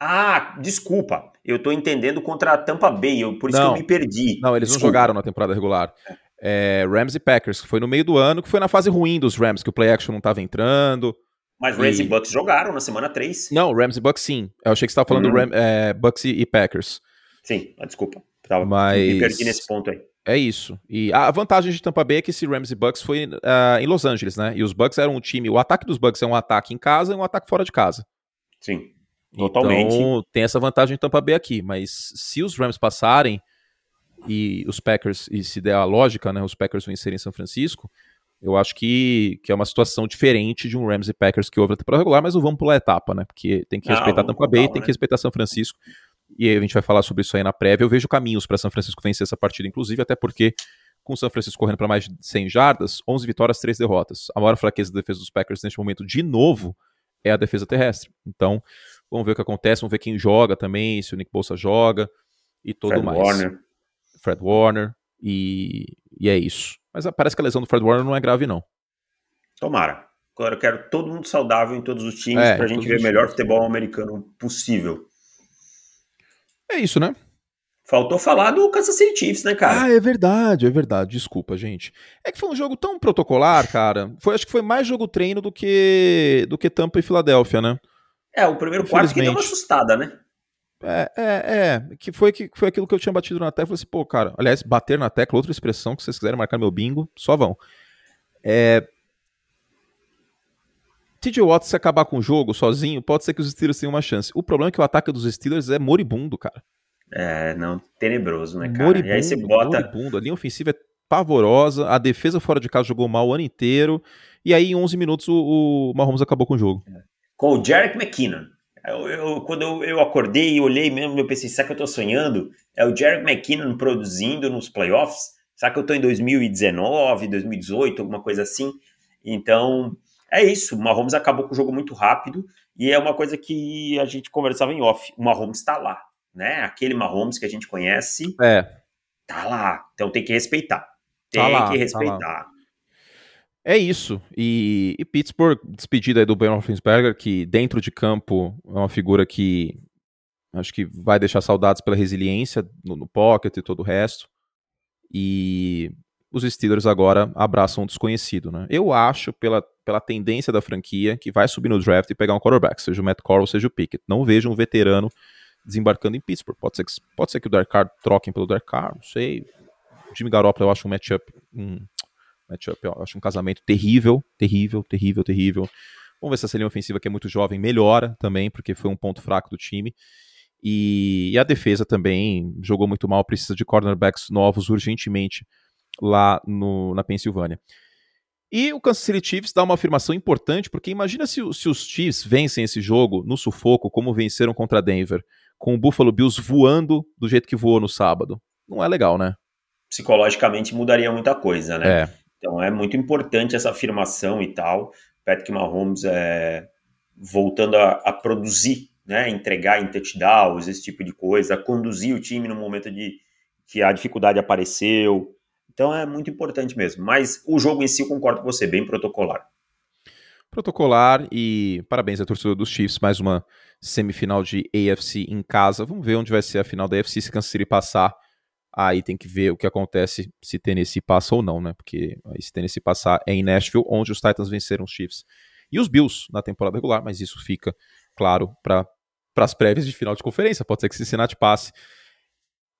Ah, desculpa. Eu tô entendendo contra a Tampa Bay, eu, por isso Não. que eu me perdi. Não, eles Desculpa. não jogaram na temporada regular. É, Rams e Packers, que foi no meio do ano, que foi na fase ruim dos Rams, que o play action não tava entrando. Mas Rams E- e Bucks jogaram na semana 3. Não, Rams e Bucks sim. Eu achei que você estava falando Hum. Ram- é, Bucks e, Packers. Sim, ah, desculpa. Tava, Mas- Me perdi nesse ponto aí. É isso. E a vantagem de Tampa Bay é que esse Rams e Bucks foi ah, em Los Angeles, né? E os Bucks eram um time. O ataque dos Bucks é um ataque em casa e um ataque fora de casa. Sim, totalmente. Então tem essa vantagem em Tampa Bay aqui. Mas se os Rams passarem e os Packers, e se der a lógica, né? Os Packers vencerem São Francisco, eu acho que, que é uma situação diferente de um Rams e Packers que houve na temporada regular, mas não vamos pular a etapa, né? Porque tem que Não, respeitar Tampa Bay, tem né? que respeitar São Francisco. E aí a gente vai falar sobre isso aí na prévia. Eu vejo caminhos para São Francisco vencer essa partida, inclusive, até porque com o São Francisco correndo para mais de 100 jardas, 11 vitórias, 3 derrotas. A maior fraqueza da defesa dos Packers neste momento, de novo, é a defesa terrestre. Então, vamos ver o que acontece, vamos ver quem joga também, se o Nick Bolsa joga e tudo Fred mais. Warner. Fred Warner e, e é isso. Mas ah, parece que a lesão do Fred Warner não é grave, não. Tomara. Agora eu quero todo mundo saudável em todos os times É, pra em gente ver o melhor futebol americano possível. É isso, né? Faltou falar do Kansas City Chiefs, né, cara? Ah, é verdade, é verdade. Desculpa, gente. É que foi um jogo tão protocolar, cara. Foi, acho que foi mais jogo treino do que do que Tampa e Filadélfia, né? É, o primeiro quarto que deu uma assustada, né? É, é, é. Que foi, que foi aquilo que eu tinha batido na tecla. Falei assim, pô, cara. Aliás, bater na tecla, outra expressão que vocês quiserem marcar meu bingo, só vão. É. TJ Watt, se acabar com o jogo sozinho, pode ser que os Steelers tenham uma chance. O problema é que o ataque dos Steelers é moribundo, cara. É, não, tenebroso, né, cara? Moribundo, e aí você bota. moribundo. A linha ofensiva é pavorosa, a defesa fora de casa jogou mal o ano inteiro, e aí em 11 minutos o, o Mahomes acabou com o jogo. com o Jarek McKinnon. Eu, eu- quando eu, eu acordei e olhei mesmo, eu pensei, será que eu tô sonhando? É o Jarek McKinnon produzindo nos playoffs? Será que eu tô em 2019, 2018, alguma coisa assim? Então, é isso. O Mahomes acabou com o jogo muito rápido e é uma coisa que a gente conversava em off. O Mahomes tá lá, né? Aquele Mahomes que a gente conhece, É, tá lá. Então tem que respeitar. Tem Tá lá, que tá respeitar. É isso. E, e Pittsburgh, despedida aí do Ben Roethlisberger, que dentro de campo é uma figura que acho que vai deixar saudades pela resiliência no, no pocket e todo o resto. E os Steelers agora abraçam um desconhecido, né? Eu acho, pela, pela tendência da franquia, que vai subir no draft e pegar um quarterback, seja o Matt Corral, seja o Pickett. Não vejo um veterano desembarcando em Pittsburgh. Pode ser que, pode ser que o Dark Carr troquem pelo Dark Carr, não sei. O Jimmy Garoppolo eu acho um matchup um, matchup, eu acho um casamento terrível, terrível, terrível, terrível. Vamos ver se essa linha ofensiva que é muito jovem melhora também, porque foi um ponto fraco do time. E, e a defesa também jogou muito mal, precisa de cornerbacks novos urgentemente lá no, na Pensilvânia. E o Kansas City Chiefs dá uma afirmação importante, porque imagina se, se, os Chiefs vencem esse jogo no sufoco, como venceram contra Denver, com o Buffalo Bills voando do jeito que voou no sábado. Não é legal, né? Psicologicamente mudaria muita coisa, né? É. Então é muito importante essa afirmação e tal. Patrick Mahomes é, voltando a, a, produzir, né, entregar em touchdowns, esse tipo de coisa, conduzir o time no momento de que a dificuldade apareceu. Então é muito importante mesmo. Mas o jogo em si, eu concordo com você, bem protocolar. Protocolar e parabéns à torcida dos Chiefs, mais uma semifinal de AFC em casa. Vamos ver onde vai ser a final da AFC se Kansas City passar Aí tem que ver o que acontece se Tennessee passa ou não, né? Porque se Tennessee passar é em Nashville, onde os Titans venceram os Chiefs. E os Bills na temporada regular, mas isso fica, claro, para as prévias de final de conferência. Pode ser que Cincinnati passe.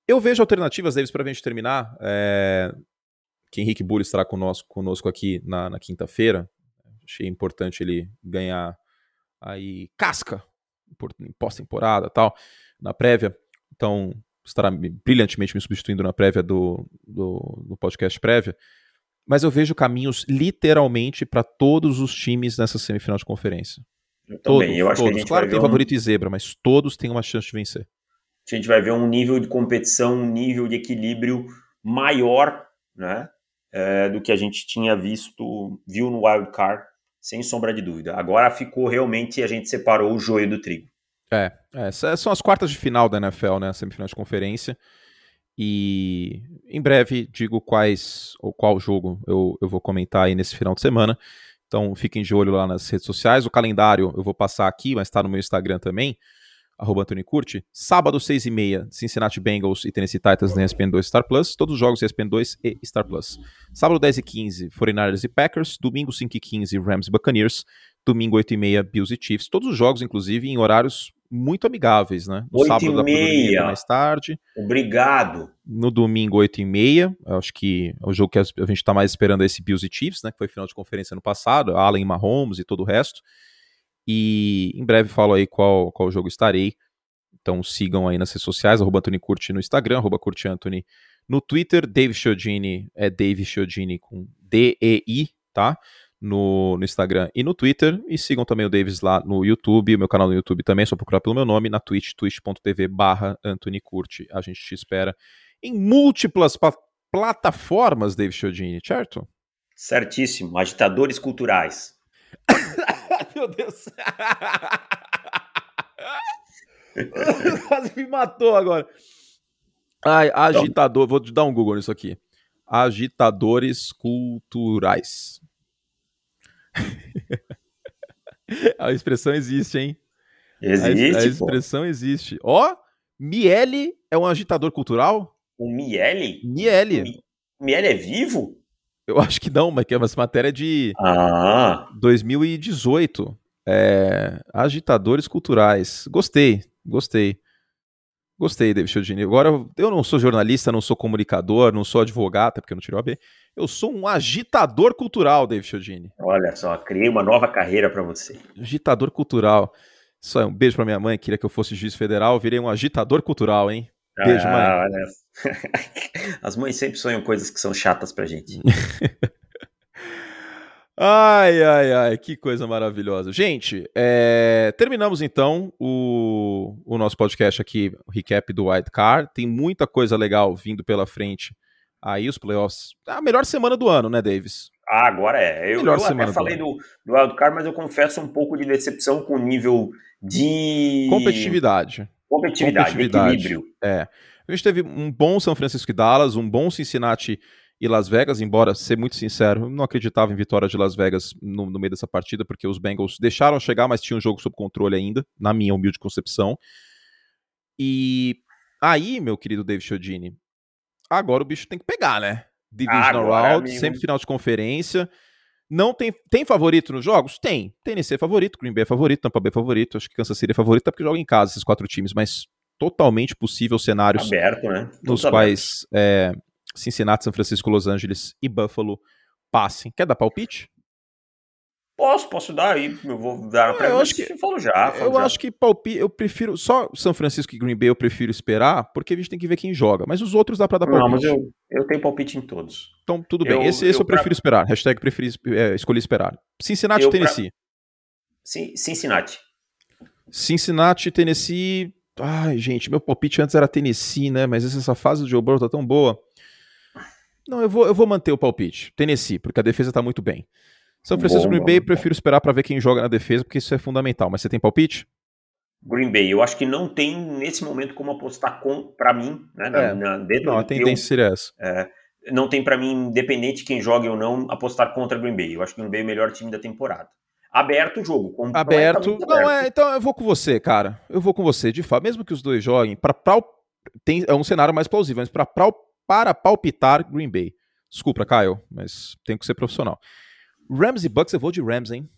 Eu vejo alternativas, Davis, para a gente terminar. É... Que Henrique Bulli estará conosco, conosco aqui na, na quinta-feira. Achei importante ele ganhar aí casca em pós-temporada tal, na prévia. Então, estará brilhantemente me substituindo na prévia do, do, do podcast prévia, mas eu vejo caminhos literalmente para todos os times nessa semifinal de conferência. Eu todos, também, eu acho todos. que a gente Claro que tem um... favorito e zebra, mas todos têm uma chance de vencer. A gente vai ver um nível de competição, um nível de equilíbrio maior, né, é, do que a gente tinha visto, viu no Wild Card, sem sombra de dúvida. Agora ficou realmente, a gente separou o joio do trigo. É, é, são as quartas de final da NFL, né? Semifinal de conferência. E em breve digo quais ou qual jogo eu, eu vou comentar aí nesse final de semana. Então fiquem de olho lá nas redes sociais. O calendário eu vou passar aqui, mas está no meu Instagram também arroba Antônio Curti. Sábado, 6 e meia, Cincinnati Bengals e Tennessee Titans na ESPN 2 Star Plus. Todos os jogos ESPN 2 e Star Plus. Sábado, 10 e 15, 49ers e Packers. Domingo, 5 e 15, Rams e Buccaneers. Domingo, 8 e meia, Bills e Chiefs. Todos os jogos, inclusive, em horários muito amigáveis, né? No 8 sábado da meia. mais tarde. Obrigado. No domingo, 8 e meia. Acho que é o jogo que a gente está mais esperando é esse Bills e Chiefs, né? Que foi final de conferência no passado. Allen Mahomes e todo o resto. E em breve falo aí qual, qual jogo estarei. Então sigam aí nas redes sociais, arroba Anthony Curti no Instagram, arroba Curti Anthony no Twitter, Dave Chiodini é Dave Chiodini com D-E-I, tá? No, no, Instagram e no Twitter. E sigam também o Davis lá no YouTube, meu canal no YouTube também, é só procurar pelo meu nome, na Twitch, twitch.tv barra Anthony Curti. A gente te espera em múltiplas plataformas, Dave Chiodini, certo? Certíssimo. Agitadores culturais. Meu Deus. Quase me matou agora. Ai, agitador. Vou dar um Google nisso aqui. Agitadores culturais. a expressão existe, hein? Existe. A, a expressão pô. existe. Ó, oh, Miele é um agitador cultural? O Miele? Miele. Miele é vivo? Eu acho que não, mas que é uma matéria de ah. 2018. É, agitadores culturais. Gostei, gostei. Gostei, David Chiodini. Agora, eu não sou jornalista, não sou comunicador, não sou advogado, porque eu não tirei o AB. Eu sou um agitador cultural, David Chiodini. Olha só, criei uma nova carreira para você. Agitador cultural. Só um beijo para minha mãe, queria que eu fosse juiz federal, virei um agitador cultural, hein? Beijo, mãe. Ah. As mães sempre sonham coisas que são chatas pra gente. Ai, ai, ai, que coisa maravilhosa. Gente, é, terminamos então o, o nosso podcast aqui, o recap do Wild Card. Tem muita coisa legal vindo pela frente aí, os playoffs. A melhor semana do ano, né, Davis? Ah, agora é. Eu, melhor eu até falei do, do Wild Card, mas eu confesso um pouco de decepção com o nível de... Competitividade. Competitividade, Competitividade. equilíbrio. É. A gente teve um bom São Francisco e Dallas, um bom Cincinnati e Las Vegas, embora, ser muito sincero, não acreditava em vitória de Las Vegas no, no meio dessa partida, porque os Bengals deixaram chegar, mas tinham um jogo sob controle ainda, na minha humilde concepção. E aí, meu querido David Chiodini, agora o bicho tem que pegar, né? Divisional Round, sempre final de conferência. Não tem, tem favorito nos jogos? Tem. Tennessee é favorito, Green Bay é favorito, Tampa Bay é favorito, acho que Kansas City é favorito, porque joga em casa esses quatro times, mas totalmente possível cenários Aberto, né? nos Tudo quais é, Cincinnati, São Francisco, Los Angeles e Buffalo passem. Quer dar palpite? Posso, posso dar aí. Eu vou dar Eu pra mas acho que- eu falo já. falo eu já. acho que palpite, eu prefiro só São Francisco e Green Bay eu prefiro esperar, porque a gente tem que ver quem joga, mas os outros dá pra dar palpite. Não, mas eu, eu tenho palpite em todos. Então tudo bem. eu- esse esse eu, eu pra- prefiro esperar. Hashtag preferi, é, escolhi esperar. Cincinnati, Eu pra- Tennessee. Cin- Cincinnati. Cincinnati, Tennessee. Ai, gente, meu palpite antes era Tennessee, né? Mas essa fase do Joe Burrow tá tão boa. Não, eu vou, eu vou manter o palpite. Tennessee, porque a defesa tá muito bem. São Francisco Bom, Green Bay, bom. prefiro esperar pra ver quem joga na defesa, porque isso é fundamental. Mas você tem palpite? Green Bay. Eu acho que não tem, nesse momento, como apostar com, pra mim, né? na- É. na- dentro Não, a tendência seria essa. não tem pra mim, independente de quem jogue ou não, apostar contra Green Bay. Eu acho que Green Bay é o melhor time da temporada. Aberto o jogo. Aberto. Não, aberto. é, então eu vou com você, cara. Eu vou com você, de fato. Mesmo que os dois joguem, pra, pra- tem, é um cenário mais plausível, mas pra, pra, para palpitar Green Bay. Desculpa, Caio, mas tem que ser profissional. Rams e Bucks, eu vou de Rams, hein?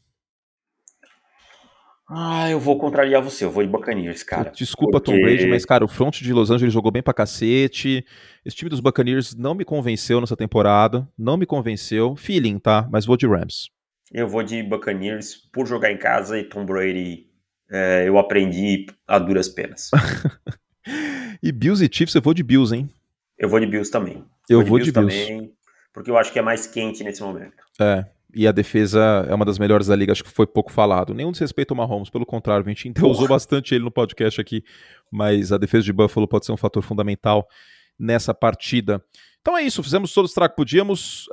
Ah, eu vou contrariar você. Eu vou de Buccaneers, cara. Desculpa, Tom porque- Brady, mas, cara, o front de Los Angeles jogou bem pra cacete. Esse time dos Buccaneers não me convenceu nessa temporada. Não me convenceu. Feeling, tá? Mas vou de Rams. Eu vou de Buccaneers por jogar em casa e Tom Brady. é, eu aprendi a duras penas. E Bills e Chiefs, eu vou de Bills, hein? Eu vou de Bills também. Eu vou de Bills. também, porque eu acho que é mais quente nesse momento. É. E a defesa é uma das melhores da liga, acho que foi pouco falado. Nenhum desrespeito ao Mahomes, pelo contrário, a gente usou bastante ele no podcast aqui, mas a defesa de Buffalo pode ser um fator fundamental nessa partida. Então é isso, fizemos todo o estrago que podíamos.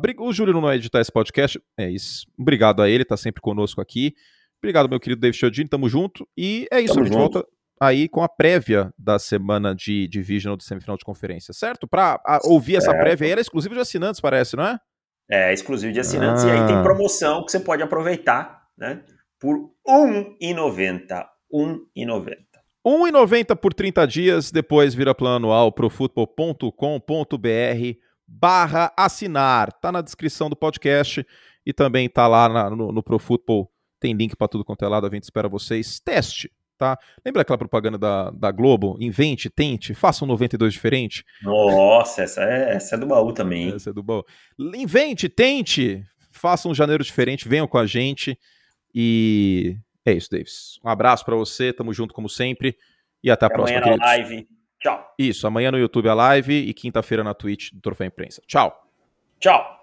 Bri- o Júlio não vai editar esse podcast, é isso. Obrigado a ele, tá sempre conosco aqui. Obrigado, meu querido David Chiodini, tamo junto. E é isso, Tamo a gente junto. volta aí com a prévia da semana de Divisional de semifinal de conferência, certo? Pra ah, ouvir essa Certo. prévia aí, ela é exclusiva de assinantes, parece, não é? É exclusivo de assinantes. E aí Ah. tem promoção que você pode aproveitar, né? Por R$ 1,90. R$ 1,90. 1,90 por 30 dias, depois vira plano anual profutbol.com.br barra assinar. Tá na descrição do podcast e também tá lá na- no, no. Tem link para tudo quanto é lado, a gente espera vocês. Teste, tá? Lembra aquela propaganda da, da Globo? Invente, tente, faça um 92 diferente. Nossa, essa é, essa é do baú também. hein? Essa é do bom. Invente, tente, faça um janeiro diferente, venham com a gente. E é isso, Davis. Um abraço para você, tamo junto como sempre. E até a Até próxima, amanhã na live. Tchau. Isso, amanhã no YouTube a live e quinta-feira na Twitch do Troféu Imprensa. Tchau. Tchau.